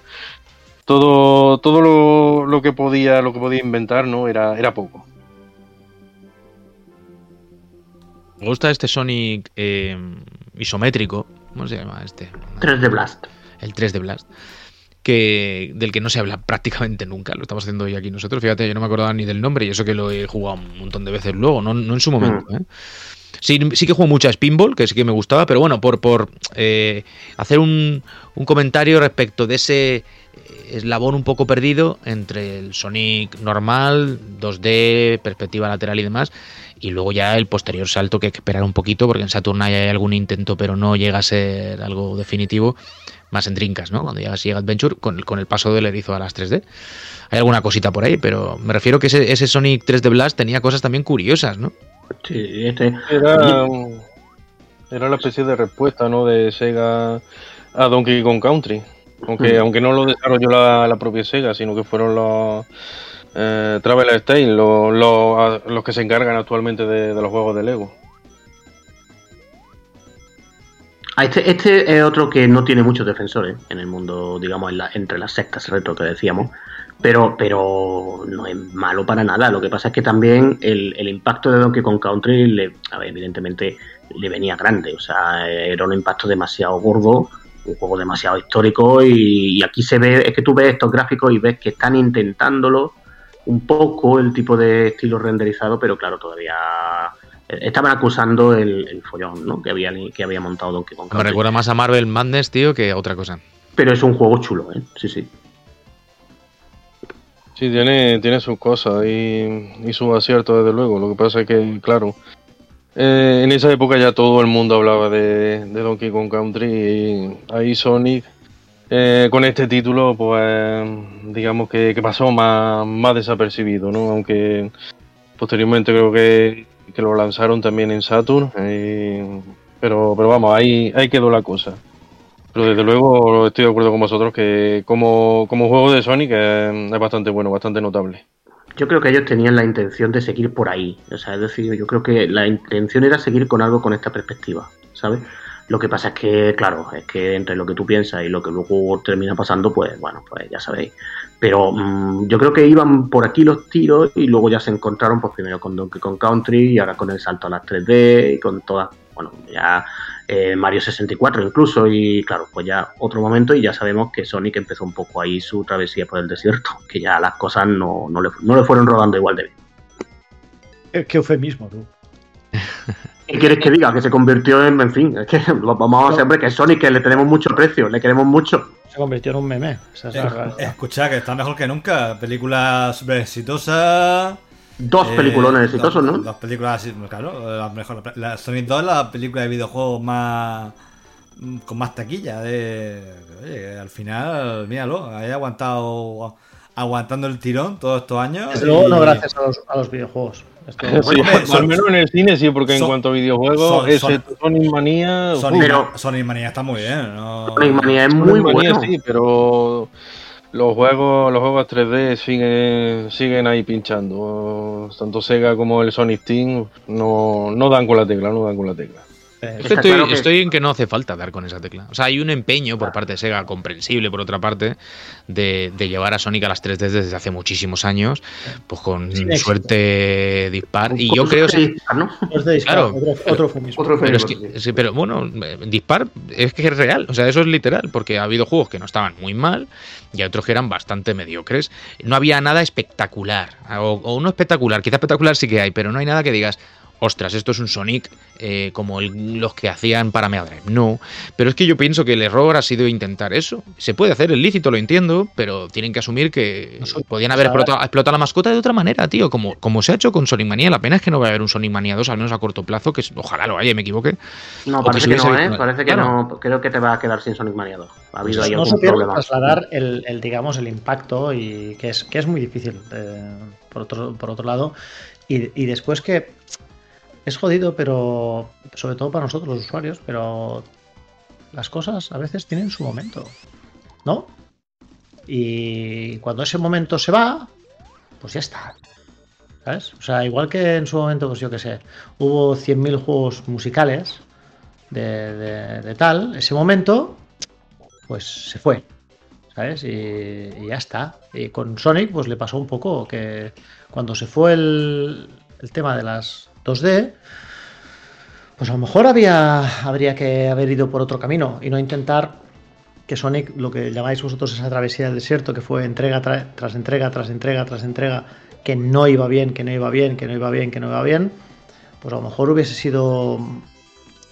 todo todo lo, que podía lo que podía inventar no era era poco. Me gusta este Sonic eh, isométrico. Cómo se llama este 3 de Blast. El 3 de Blast que del que no se habla prácticamente nunca. Lo estamos haciendo hoy aquí nosotros. Fíjate, yo no me acordaba ni del nombre y eso que lo he jugado un montón de veces luego, no, en su momento. Mm. ¿eh? Sí, sí que juego mucho a Spinball, que sí que me gustaba, pero bueno, por, por eh, hacer un, un comentario respecto de ese eslabón un poco perdido entre el Sonic normal, 2D, perspectiva lateral y demás, y luego ya el posterior salto que hay que esperar un poquito, porque en Saturn hay algún intento, pero no llega a ser algo definitivo, más en Drinkas, ¿no? Cuando llega Sega Adventure, con, con, el paso del erizo a las 3D. Hay alguna cosita por ahí, pero me refiero que ese, ese Sonic 3D Blast tenía cosas también curiosas, ¿no? Sí, este... Era, era la especie de respuesta, ¿no? De Sega a Donkey Kong Country. Aunque, hmm. aunque no lo desarrolló la, propia Sega, sino que fueron los eh, Travel State los, los, que se encargan actualmente de los juegos de Lego. Ah, este, este es otro que no tiene muchos defensores en el mundo, digamos, entre las sectas retro que decíamos, pero, pero no es malo para nada. Lo que pasa es que también el, impacto de Donkey Kong Country, le, evidentemente, le venía grande. O sea, era un impacto demasiado gordo, un juego demasiado histórico y, y aquí se ve, es que tú ves estos gráficos y ves que están intentándolo un poco el tipo de estilo renderizado, pero claro, todavía estaban acusando el, follón ¿no? que, había, que había montado Donkey Kong. Me recuerda más a Marvel Madness, tío, que a otra cosa. Pero es un juego chulo, ¿eh? Sí, sí. Sí, tiene, tiene sus cosas y, y sus aciertos, desde luego. Lo que pasa es que, claro, eh, en esa época ya todo el mundo hablaba de, Donkey Kong Country y ahí Sonic, eh, con este título, pues digamos que, que pasó más, más desapercibido, ¿no? Aunque posteriormente creo que que lo lanzaron también en Saturn, eh, pero, pero vamos, ahí, ahí quedó la cosa. Pero desde luego estoy de acuerdo con vosotros que como, como juego de Sonic es, es bastante bueno, bastante notable. Yo creo que ellos tenían la intención de seguir por ahí. O sea, es decir, yo creo que la intención era seguir con algo con esta perspectiva, ¿sabes? Lo que pasa es que, claro, es que entre lo que tú piensas y lo que luego termina pasando, pues bueno, pues ya sabéis. Pero mmm, yo creo que iban por aquí los tiros y luego ya se encontraron, pues primero con Donkey Kong Country y ahora con el salto a las 3D y con todas, bueno, ya eh, Mario 64 incluso y claro, pues ya otro momento y ya sabemos que Sonic empezó un poco ahí su travesía por el desierto, que ya las cosas no, no, le, no le fueron rodando igual de bien. Qué eufemismo, tú. ¿Qué quieres que diga? Que se convirtió en, en fin, es que vamos a hacer, hombre, que es Sonic, que le tenemos mucho precio, le queremos mucho. Se convirtió en un meme. Es la Eh, escucha, que está mejor que nunca. Película súper exitosa. Dos Eh, peliculones exitosos, ¿no? Dos películas, sí, claro. La mejor, la Sonic 2 es la película de videojuegos más. con más taquilla. De, oye, al final, míralo, ha aguantado. aguantando el tirón todos estos años. Desde luego, no gracias a los, a los videojuegos. Esto- Sí, Hombre, son- al menos en el cine sí, porque son- en cuanto a videojuegos, son- ese son- Sonic Manía. Sonic, Pero- Sonic Manía está muy bien. ¿no? Sonic Mania es Sonic muy Mania bueno. sí, pero los juegos, los juegos 3D siguen, siguen ahí pinchando. Tanto Sega como el Sonic Team no, no dan con la tecla, no dan con la tecla. Es que estoy, claro que- estoy en que no hace falta dar con esa tecla. O sea, hay un empeño por parte de Sega, comprensible por otra parte, de, de llevar a Sonic a las 3D desde hace muchísimos años, pues con suerte dispar. Y yo creo... dispar, ¿no? es de disparo, Claro. otro, otro Pero, es que, pero bueno, eh, dispar es que es real, o sea, eso es literal, porque ha habido juegos que no estaban muy mal y hay otros que eran bastante mediocres. No había nada espectacular, o, o no espectacular, quizá espectacular sí que hay, pero no hay nada que digas, ostras, esto es un Sonic eh, como el- los que hacían para Mega Drive. No, pero es que yo pienso que el error ha sido intentar eso. Se puede hacer, el lícito lo entiendo, pero tienen que asumir que podían haber explotado, explotado la mascota de otra manera, tío, como, como se ha hecho con Sonic Manía. La pena es que no va a haber un Sonic Manía 2, al menos a corto plazo, que es- ojalá lo haya y me equivoque. No, parece que no, ¿eh? Parece que Claro. no. Creo que te va a quedar sin Sonic Mania 2. Ha habido ahí no problema. trasladar el, el, digamos, el impacto y que es, que es muy difícil, eh, por, otro, por otro lado. Y, y después que es jodido, pero sobre todo para nosotros los usuarios, pero las cosas a veces tienen su momento, ¿no? Y cuando ese momento se va, pues ya está. ¿Sabes? O sea, igual que en su momento, pues yo qué sé, hubo 100.000 juegos musicales de, de- tal, ese momento, pues se fue. ¿Sabes? Y, y ya está. Y con Sonic, pues le pasó un poco que cuando se fue el, el tema de las 2D, pues a lo mejor habría que haber ido por otro camino y no intentar que Sonic, lo que llamáis vosotros esa travesía del desierto, que fue entrega tra- tras entrega, tras entrega, tras entrega, que no iba bien, que no iba bien, que no iba bien, que no iba bien, pues a lo mejor hubiese sido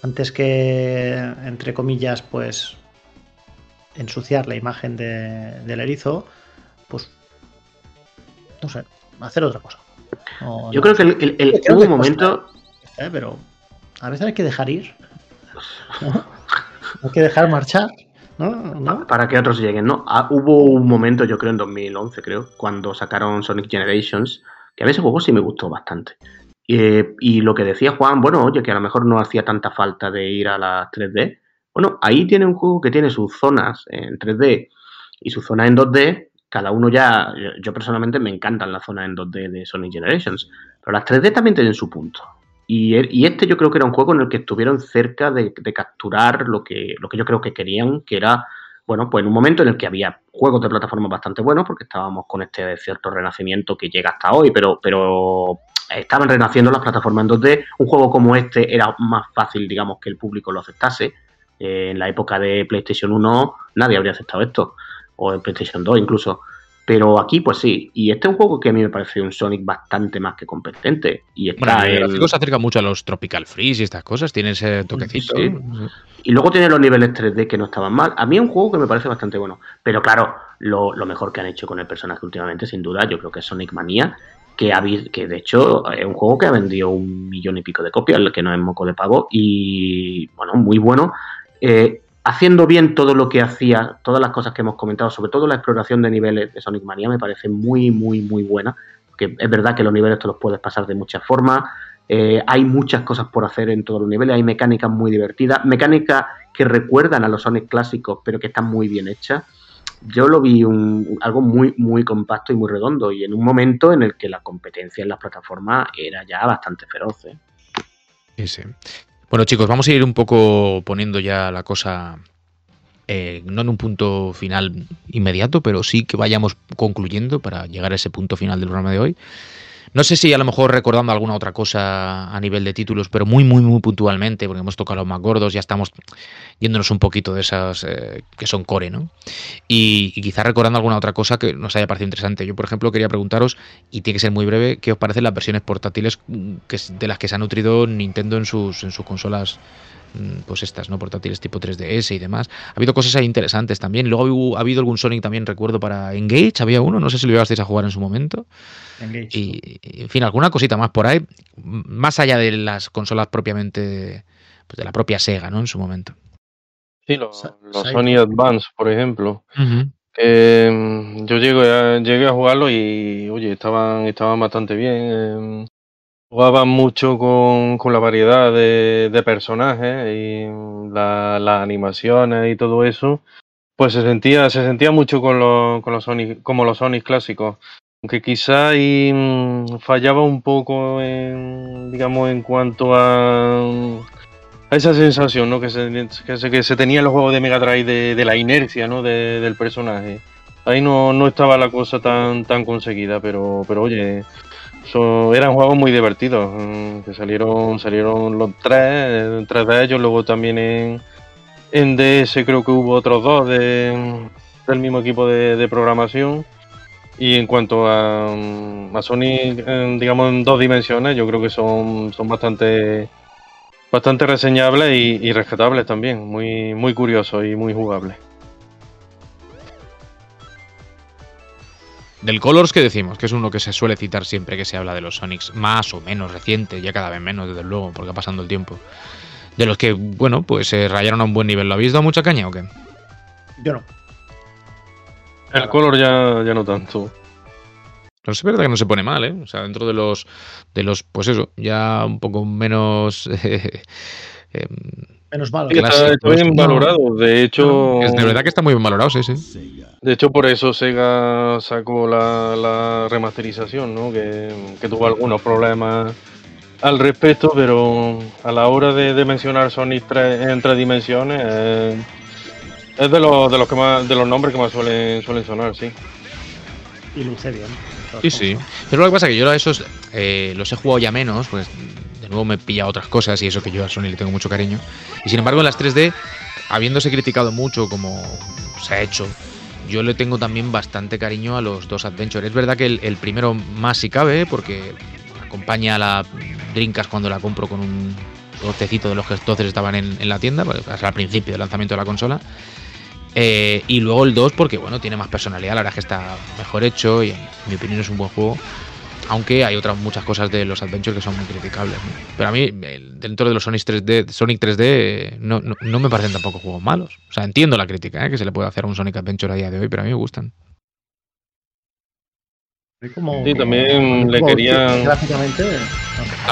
antes que, entre comillas, pues ensuciar la imagen de- del erizo, pues no sé, hacer otra cosa. No- Yo no creo que el, el- el- Creo hubo que un momento. ¿eh? pero a veces hay que dejar ir. ¿no? Hay que dejar marchar. ¿no? ¿No? Para que otros lleguen, ¿no? Ah, hubo un momento, yo creo, en 2011, creo, cuando sacaron Sonic Generations, que a veces juego sí me gustó bastante. Eh, y lo que decía Juan, bueno, oye, que a lo mejor no hacía tanta falta de ir a las 3D. Bueno, ahí tiene un juego que tiene sus zonas en 3D y sus zonas en 2D. Cada uno ya, yo- personalmente me encantan las zonas en 2D de Sonic Generations, pero las 3D también tienen su punto. Y, e- y este yo creo que era un juego en el que estuvieron cerca de, de capturar lo que, lo que yo creo que querían, que era, bueno, pues en un momento en el que había juegos de plataforma bastante buenos, porque estábamos con este cierto renacimiento que llega hasta hoy, pero, pero estaban renaciendo las plataformas en 2D. Un juego como este era más fácil, digamos, que el público lo aceptase. Eh, en la época de PlayStation 1 nadie habría aceptado esto, o en PlayStation 2 incluso. Pero aquí, pues sí. Y este es un juego que a mí me parece un Sonic bastante más que competente. Y Bueno, está el en- gráfico se acerca mucho a los Tropical Freeze y estas cosas, tiene ese toquecito. Sí. Y luego tiene los niveles 3D que no estaban mal. A mí es un juego que me parece bastante bueno. Pero claro, lo, lo mejor que han hecho con el personaje últimamente, sin duda, yo creo que es Sonic Mania. Que, ha, que de hecho es un juego que ha vendido un millón y pico de copias, el que no es moco de pago. Y bueno, muy bueno. Eh, haciendo bien todo lo que hacía, todas las cosas que hemos comentado, sobre todo la exploración de niveles de Sonic Mania, me parece muy, muy, muy buena. Que es verdad que los niveles te los puedes pasar de muchas formas. Eh, hay muchas cosas por hacer en todos los niveles, hay mecánicas muy divertidas, mecánicas que recuerdan a los Sonic clásicos, pero que están muy bien hechas. Yo lo vi algo muy, muy compacto y muy redondo, y en un momento en el que la competencia en las plataformas era ya bastante feroz. ¿eh? Sí, sí. Bueno, chicos, vamos a ir un poco poniendo ya la cosa eh, no en un punto final inmediato, pero sí que vayamos concluyendo para llegar a ese punto final del programa de hoy. No sé si a lo mejor recordando alguna otra cosa a nivel de títulos, pero muy, muy, muy puntualmente, porque hemos tocado los más gordos, ya estamos yéndonos un poquito de esas eh, que son core, ¿no? Y, y quizás recordando alguna otra cosa que nos haya parecido interesante. Yo, por ejemplo, quería preguntaros, y tiene que ser muy breve, ¿qué os parecen las versiones portátiles mm, de las que se ha nutrido Nintendo en sus, en sus consolas pues estas, ¿no? Portátiles tipo 3DS y demás. Ha habido cosas ahí interesantes también. Luego ha habido algún Sonic también, recuerdo, para Engage, había uno, no sé si lo llegasteis a jugar en su momento. Engage. Y, en fin, alguna cosita más por ahí, más allá de las consolas propiamente, pues de la propia Sega, ¿no? En su momento. Sí, los, Sony Advance, por ejemplo. mm, yo llegué a, llegué a jugarlo y, oye, estaban, estaban bastante bien. Em, Jugaban mucho con, con la variedad de, de personajes y las animaciones y todo eso. Pues se sentía, se sentía mucho con los, con los Sonic, como los Sonic clásicos. Aunque quizá ahí mm, fallaba un poco en, digamos, en cuanto a, a esa sensación ¿no? que, se, que, se, que se tenía en los juegos de Mega Drive de, de la inercia ¿no? De, del personaje. Ahí no, no estaba la cosa tan, tan conseguida, pero, pero oye, eran juegos muy divertidos. Mm, que salieron, salieron los tres, tres de ellos, luego también en, en DS creo que hubo otros dos de, del mismo equipo de, programación. Y en cuanto a, mm, a Sony, digamos en dos dimensiones, yo creo que son, son bastante bastante reseñables y, y rescatables también, muy, muy curiosos y muy jugables. Del Colors que decimos, que es uno que se suele citar siempre que se habla de los Sonics, más o menos reciente, ya cada vez menos, desde luego, porque va pasando el tiempo. De los que, bueno, pues se rayaron a un buen nivel. ¿Lo habéis dado mucha caña o qué? Yo no. El Color ya, ya no tanto. Pero es verdad que no se pone mal, ¿eh? O sea, dentro de los, de los pues eso, ya un poco menos... Eh, menos malo. está, bien valorado. De hecho. Es de verdad que está muy bien valorado, sí, sí. De hecho, por eso Sega sacó la, remasterización, ¿no? Que, tuvo algunos problemas al respecto, pero a la hora de, mencionar Sonic en tres dimensiones, eh, es de los, de los que más, de los nombres que más suelen, suelen sonar, sí. Y luce bien. Sí, sí. Pero lo que pasa es que yo a esos eh, los he jugado ya menos, pues nuevo me pilla otras cosas y eso que yo a Sony le tengo mucho cariño. Y sin embargo, en las 3D, habiéndose criticado mucho como se ha hecho, yo le tengo también bastante cariño a los dos Adventure. Es verdad que el, primero más si cabe, porque acompaña a la Drinkas cuando la compro con un botecito de los que entonces estaban en, la tienda, pues, al principio del lanzamiento de la consola. Eh, y luego el 2 porque bueno, tiene más personalidad, la verdad es que está mejor hecho y en mi opinión es un buen juego. Aunque hay otras muchas cosas de los Adventures que son muy criticables. Pero a mí, dentro de los Sonic 3D, Sonic 3D no, no, me parecen tampoco juegos malos. O sea, entiendo la crítica ¿eh? que se le puede hacer a un Sonic Adventure a día de hoy, pero a mí me gustan. sí, también le querían. Gráficamente.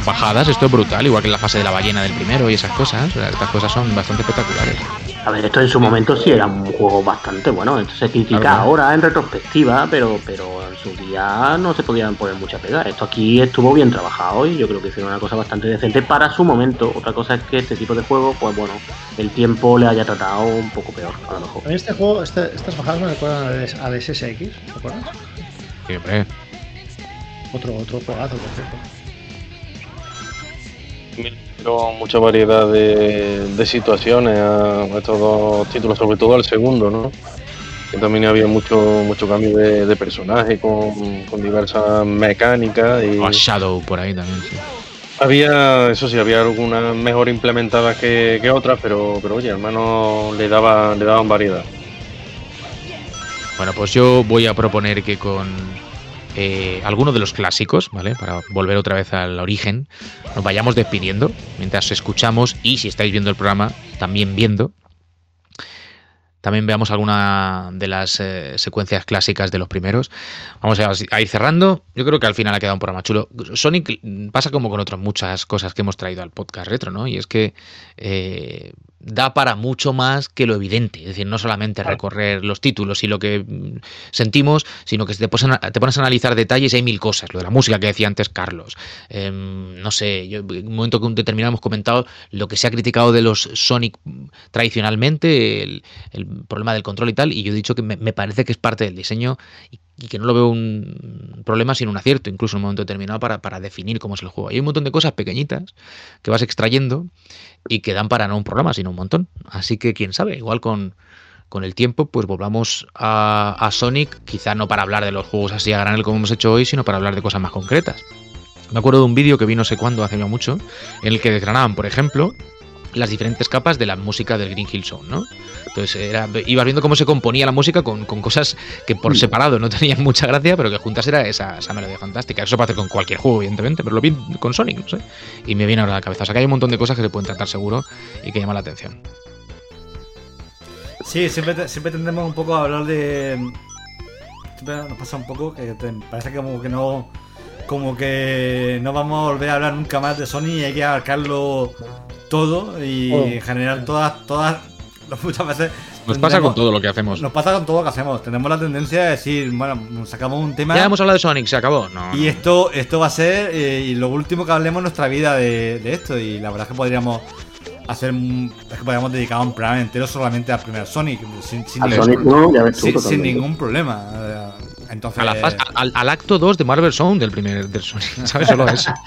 bajadas, esto es brutal, igual que la fase de la ballena del primero y esas cosas. estas cosas son bastante espectaculares. A ver, esto en su momento sí era un juego bastante bueno. Esto se critica ahora en retrospectiva, pero, pero en su día no se podían poner mucha pega. Esto aquí estuvo bien trabajado y yo creo que hicieron una cosa bastante decente para su momento. Otra cosa es que este tipo de juego, pues bueno, el tiempo le haya tratado un poco peor, a lo mejor. En este juego, este, estas bajadas me recuerdan al SSX, ¿te acuerdas? Sí, hombre. Otro, otro juegazo, por cierto mucha variedad de, situaciones a estos dos títulos, sobre todo al segundo, ¿no? Que también había mucho mucho cambio de, personaje con, diversas mecánicas. Y... O Shadow por ahí también, sí. Había, eso sí, había algunas mejor implementadas que, que otras, pero, pero oye, al menos le, daba, le daban variedad. Bueno, pues yo voy a proponer que con eh, algunos de los clásicos, ¿vale? Para volver otra vez al origen, nos vayamos despidiendo mientras escuchamos y si estáis viendo el programa, también viendo también veamos alguna de las eh, secuencias clásicas de los primeros. Vamos a, ir cerrando. Yo creo que al final ha quedado un programa chulo. Sonic pasa como con otras muchas cosas que hemos traído al podcast retro, ¿no? Y es que eh, da para mucho más que lo evidente. Es decir, no solamente recorrer los títulos y lo que mm, sentimos, sino que te pones, a, te pones a analizar detalles y hay mil cosas. Lo de la música que decía antes Carlos. Em, no sé, yo, en un momento que un determinado hemos comentado lo que se ha criticado de los Sonic tradicionalmente, el, problema del control y tal, y yo he dicho que me, parece que es parte del diseño y, que no lo veo un problema sino un acierto, incluso en un momento determinado para, para definir cómo es el juego. Hay un montón de cosas pequeñitas que vas extrayendo y que dan para no un programa, sino un montón. Así que quién sabe, igual con, con el tiempo, pues volvamos a, a, Sonic, quizá no para hablar de los juegos así a granel como hemos hecho hoy, sino para hablar de cosas más concretas. Me acuerdo de un vídeo que vi no sé cuándo, hace ya mucho, en el que desgranaban, por ejemplo, las diferentes capas de la música del Green Hill Zone, ¿no? Entonces era, ibas viendo cómo se componía la música con, cosas que por mm. separado no tenían mucha gracia, pero que juntas era esa, melodía fantástica. Eso puede hacer con cualquier juego, evidentemente, pero lo vi con Sonic, no sé. Y me viene ahora a la cabeza. O sea que hay un montón de cosas que se pueden tratar seguro y que llaman la atención. Sí, siempre, siempre tendremos un poco a hablar de. Siempre nos pasa un poco que parece como que no. Como que no vamos a volver a hablar nunca más de Sony y hay que abarcarlo todo y oh. en general todas, todas, muchas veces... Nos pasa con todo lo que hacemos. Nos pasa con todo lo que hacemos. Tenemos la tendencia de decir, bueno, sacamos un tema... Ya hemos hablado de Sonic, se acabó. y Esto, esto va a ser eh, y lo último que hablemos nuestra vida de, esto. Y la verdad es que podríamos hacer es que podríamos dedicar un programa entero solamente al primer Sonic sin, sin, ningún problema entonces al, acto 2 de Marvel Sound del primer del Sonic sabes solo eso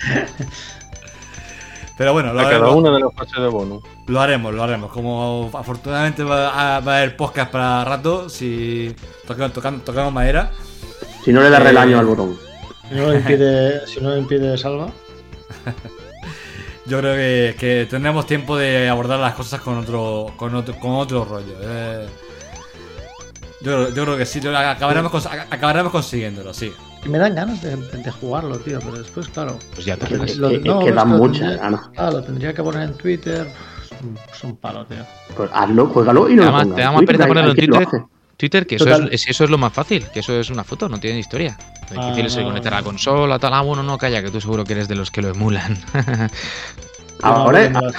Pero bueno, lo a cada una de las fases de bonus. Lo haremos, lo haremos. Como afortunadamente va a, haber podcast para rato, si tocamos, tocamos madera. Si no le da eh, relaño al botón. Si no le impide, si no impide salva. Yo creo que, que, tendremos tiempo de abordar las cosas con otro, con otro, con otro rollo. Eh. Yo, yo, creo que sí, acabaremos, acabaremos consiguiéndolo, sí me dan ganas de, jugarlo, tío, pero después, claro. Pues ya te lo, es, no, que dan muchas ganas. Ah, lo tendría que poner en Twitter. Es un, palo, tío. Pues hazlo, juégalo y no Además, lo Te da más pereza ponerlo en Twitter. Twitter, que eso es, eso es lo más fácil, que eso es una foto, no tiene historia. Lo difícil es conectar a la consola, tal. Ah, bueno, no, calla, que tú seguro que eres de los que lo emulan. Ahora, ahora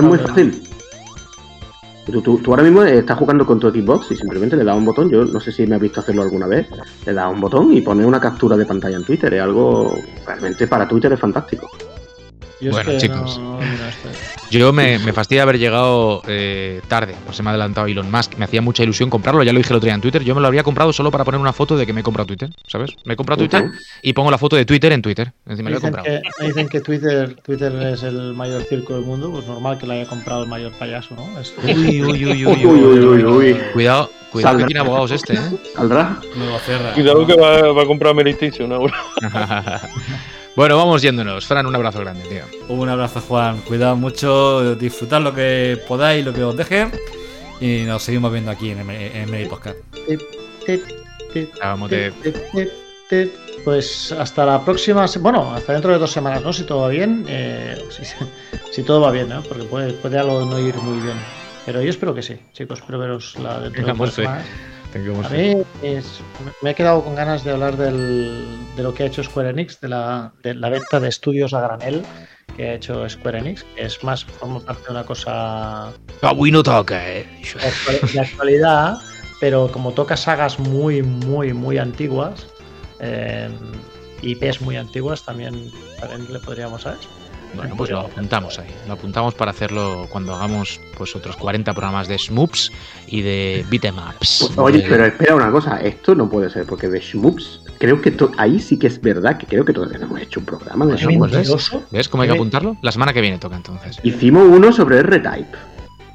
es muy fácil. Tú, ahora mismo estás jugando con tu Xbox y simplemente le das un botón. Yo no sé si me has visto hacerlo alguna vez. Le das un botón y pones una captura de pantalla en Twitter. Es algo realmente para Twitter es fantástico bueno, chicos. yo me, me, fastidia haber llegado eh, tarde, pues se me ha adelantado Elon Musk. Me hacía mucha ilusión comprarlo, ya lo dije el otro día en Twitter. Yo me lo habría comprado solo para poner una foto de que me he comprado Twitter, ¿sabes? Me he comprado Twitter y pongo la foto de Twitter en Twitter. me, dicen que, me dicen que Twitter, Twitter es el mayor circo del mundo, pues normal que lo haya comprado el mayor payaso, ¿no? Uy, uy, uy, uy, uy, uy, Cuidado, cuidado que tiene abogados este, ¿eh? ¿Saldrá? Cuidado que va, va a comprar Meristation ahora. Bueno, vamos yéndonos. Fran, un abrazo grande, tío. Un abrazo, Juan. Cuidado mucho, disfrutad lo que podáis, lo que os deje. Y nos seguimos viendo aquí en en Podcast. Pues hasta la próxima. Bueno, hasta dentro de dos semanas, ¿no? Si todo va bien. Eh, si, todo va bien, ¿no? Porque puede, puede algo no ir muy bien. Pero yo espero que sí, chicos. Espero veros la dentro de dos semanas. A mí me he quedado con ganas de hablar del, de lo que ha hecho Square Enix, de la, de la venta de estudios a granel que ha hecho Square Enix, que es más como parte de una cosa. Ah, no toca, ¿eh? De actualidad, pero como toca sagas muy, muy, muy antiguas, eh, IPs muy antiguas, también, también le podríamos a eso. Bueno, pues lo apuntamos ahí. Lo apuntamos para hacerlo cuando hagamos pues otros 40 programas de Smoops y de Beatemaps. Pues, oye, pero espera una cosa, esto no puede ser, porque de Smoops, creo que ahí sí que es verdad que creo que todavía no hemos hecho un programa de Smoops. ¿Ves? cómo hay que apuntarlo? La semana que viene toca entonces. Hicimos uno sobre R-Type.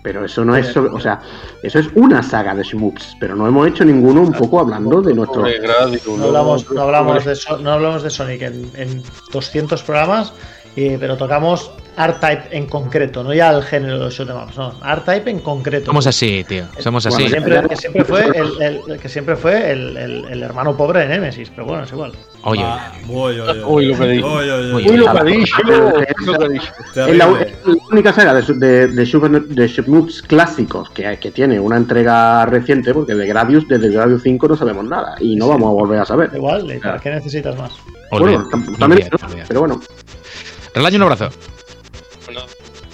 Pero eso no es, o sea, eso es una saga de Smoops, pero no hemos hecho ninguno un poco hablando de nuestro... No hablamos, no hablamos, de, no hablamos de Sonic en, en 200 programas pero tocamos R-Type en concreto, no ya el género de los shoot'em ups, no, R-Type en concreto. Somos así, tío, somos así. Siempre, que siempre fue, el, el, que siempre fue el, el, hermano pobre de Nemesis, pero bueno, es igual. Oye, Ah, uy, uy, uy. Uy, lo que. Uy, uy, uy. Uy, lo que dicho. Es la, única saga de, de, de, Super- de shoot'em-ups clásicos que, que tiene una entrega reciente, porque de Gradius, desde Gradius 5 no sabemos nada y no vamos a volver a saber. Igual, ¿y ¿para qué necesitas más? Bueno, también, pero bueno. Relaño, un abrazo.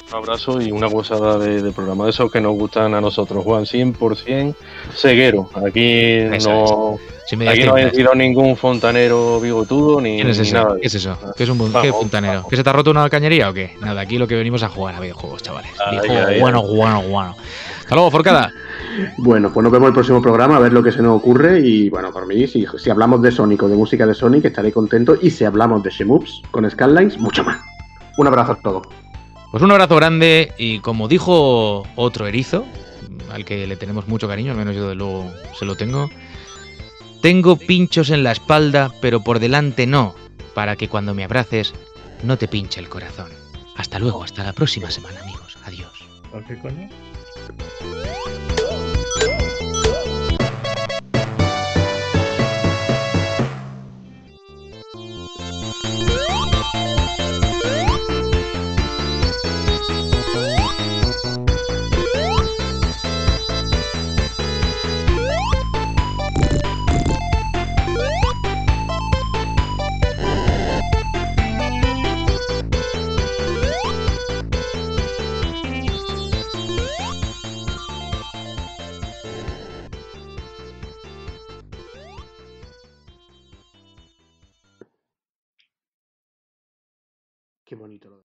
Un abrazo y una gozada de, de programa de esos que nos gustan a nosotros, Juan. 100% ceguero. Aquí no, Si me aquí no ¿qué ha sido ningún fontanero bigotudo ni, es ni nada. ¿Qué es eso. ¿Qué es un Vamos, qué puntanero? vamos. ¿Que se te ha roto una cañería o qué? Nada, aquí lo que venimos a jugar a videojuegos, chavales. Ay, Videojuegos ay, bueno, ay. bueno, bueno. Hasta luego, Forcada. Bueno, pues nos vemos el próximo programa a ver lo que se nos ocurre y bueno, por mí, si, si hablamos de Sonic o de música de Sonic estaré contento y si hablamos de Shemups con Skylines, mucho más. Un abrazo a todos. Pues un abrazo grande y como dijo otro erizo, al que le tenemos mucho cariño, al menos yo de luego se lo tengo, tengo pinchos en la espalda, pero por delante no, para que cuando me abraces no te pinche el corazón. Hasta luego, hasta la próxima semana, amigos. Adiós. ¿Qué coño? próxima.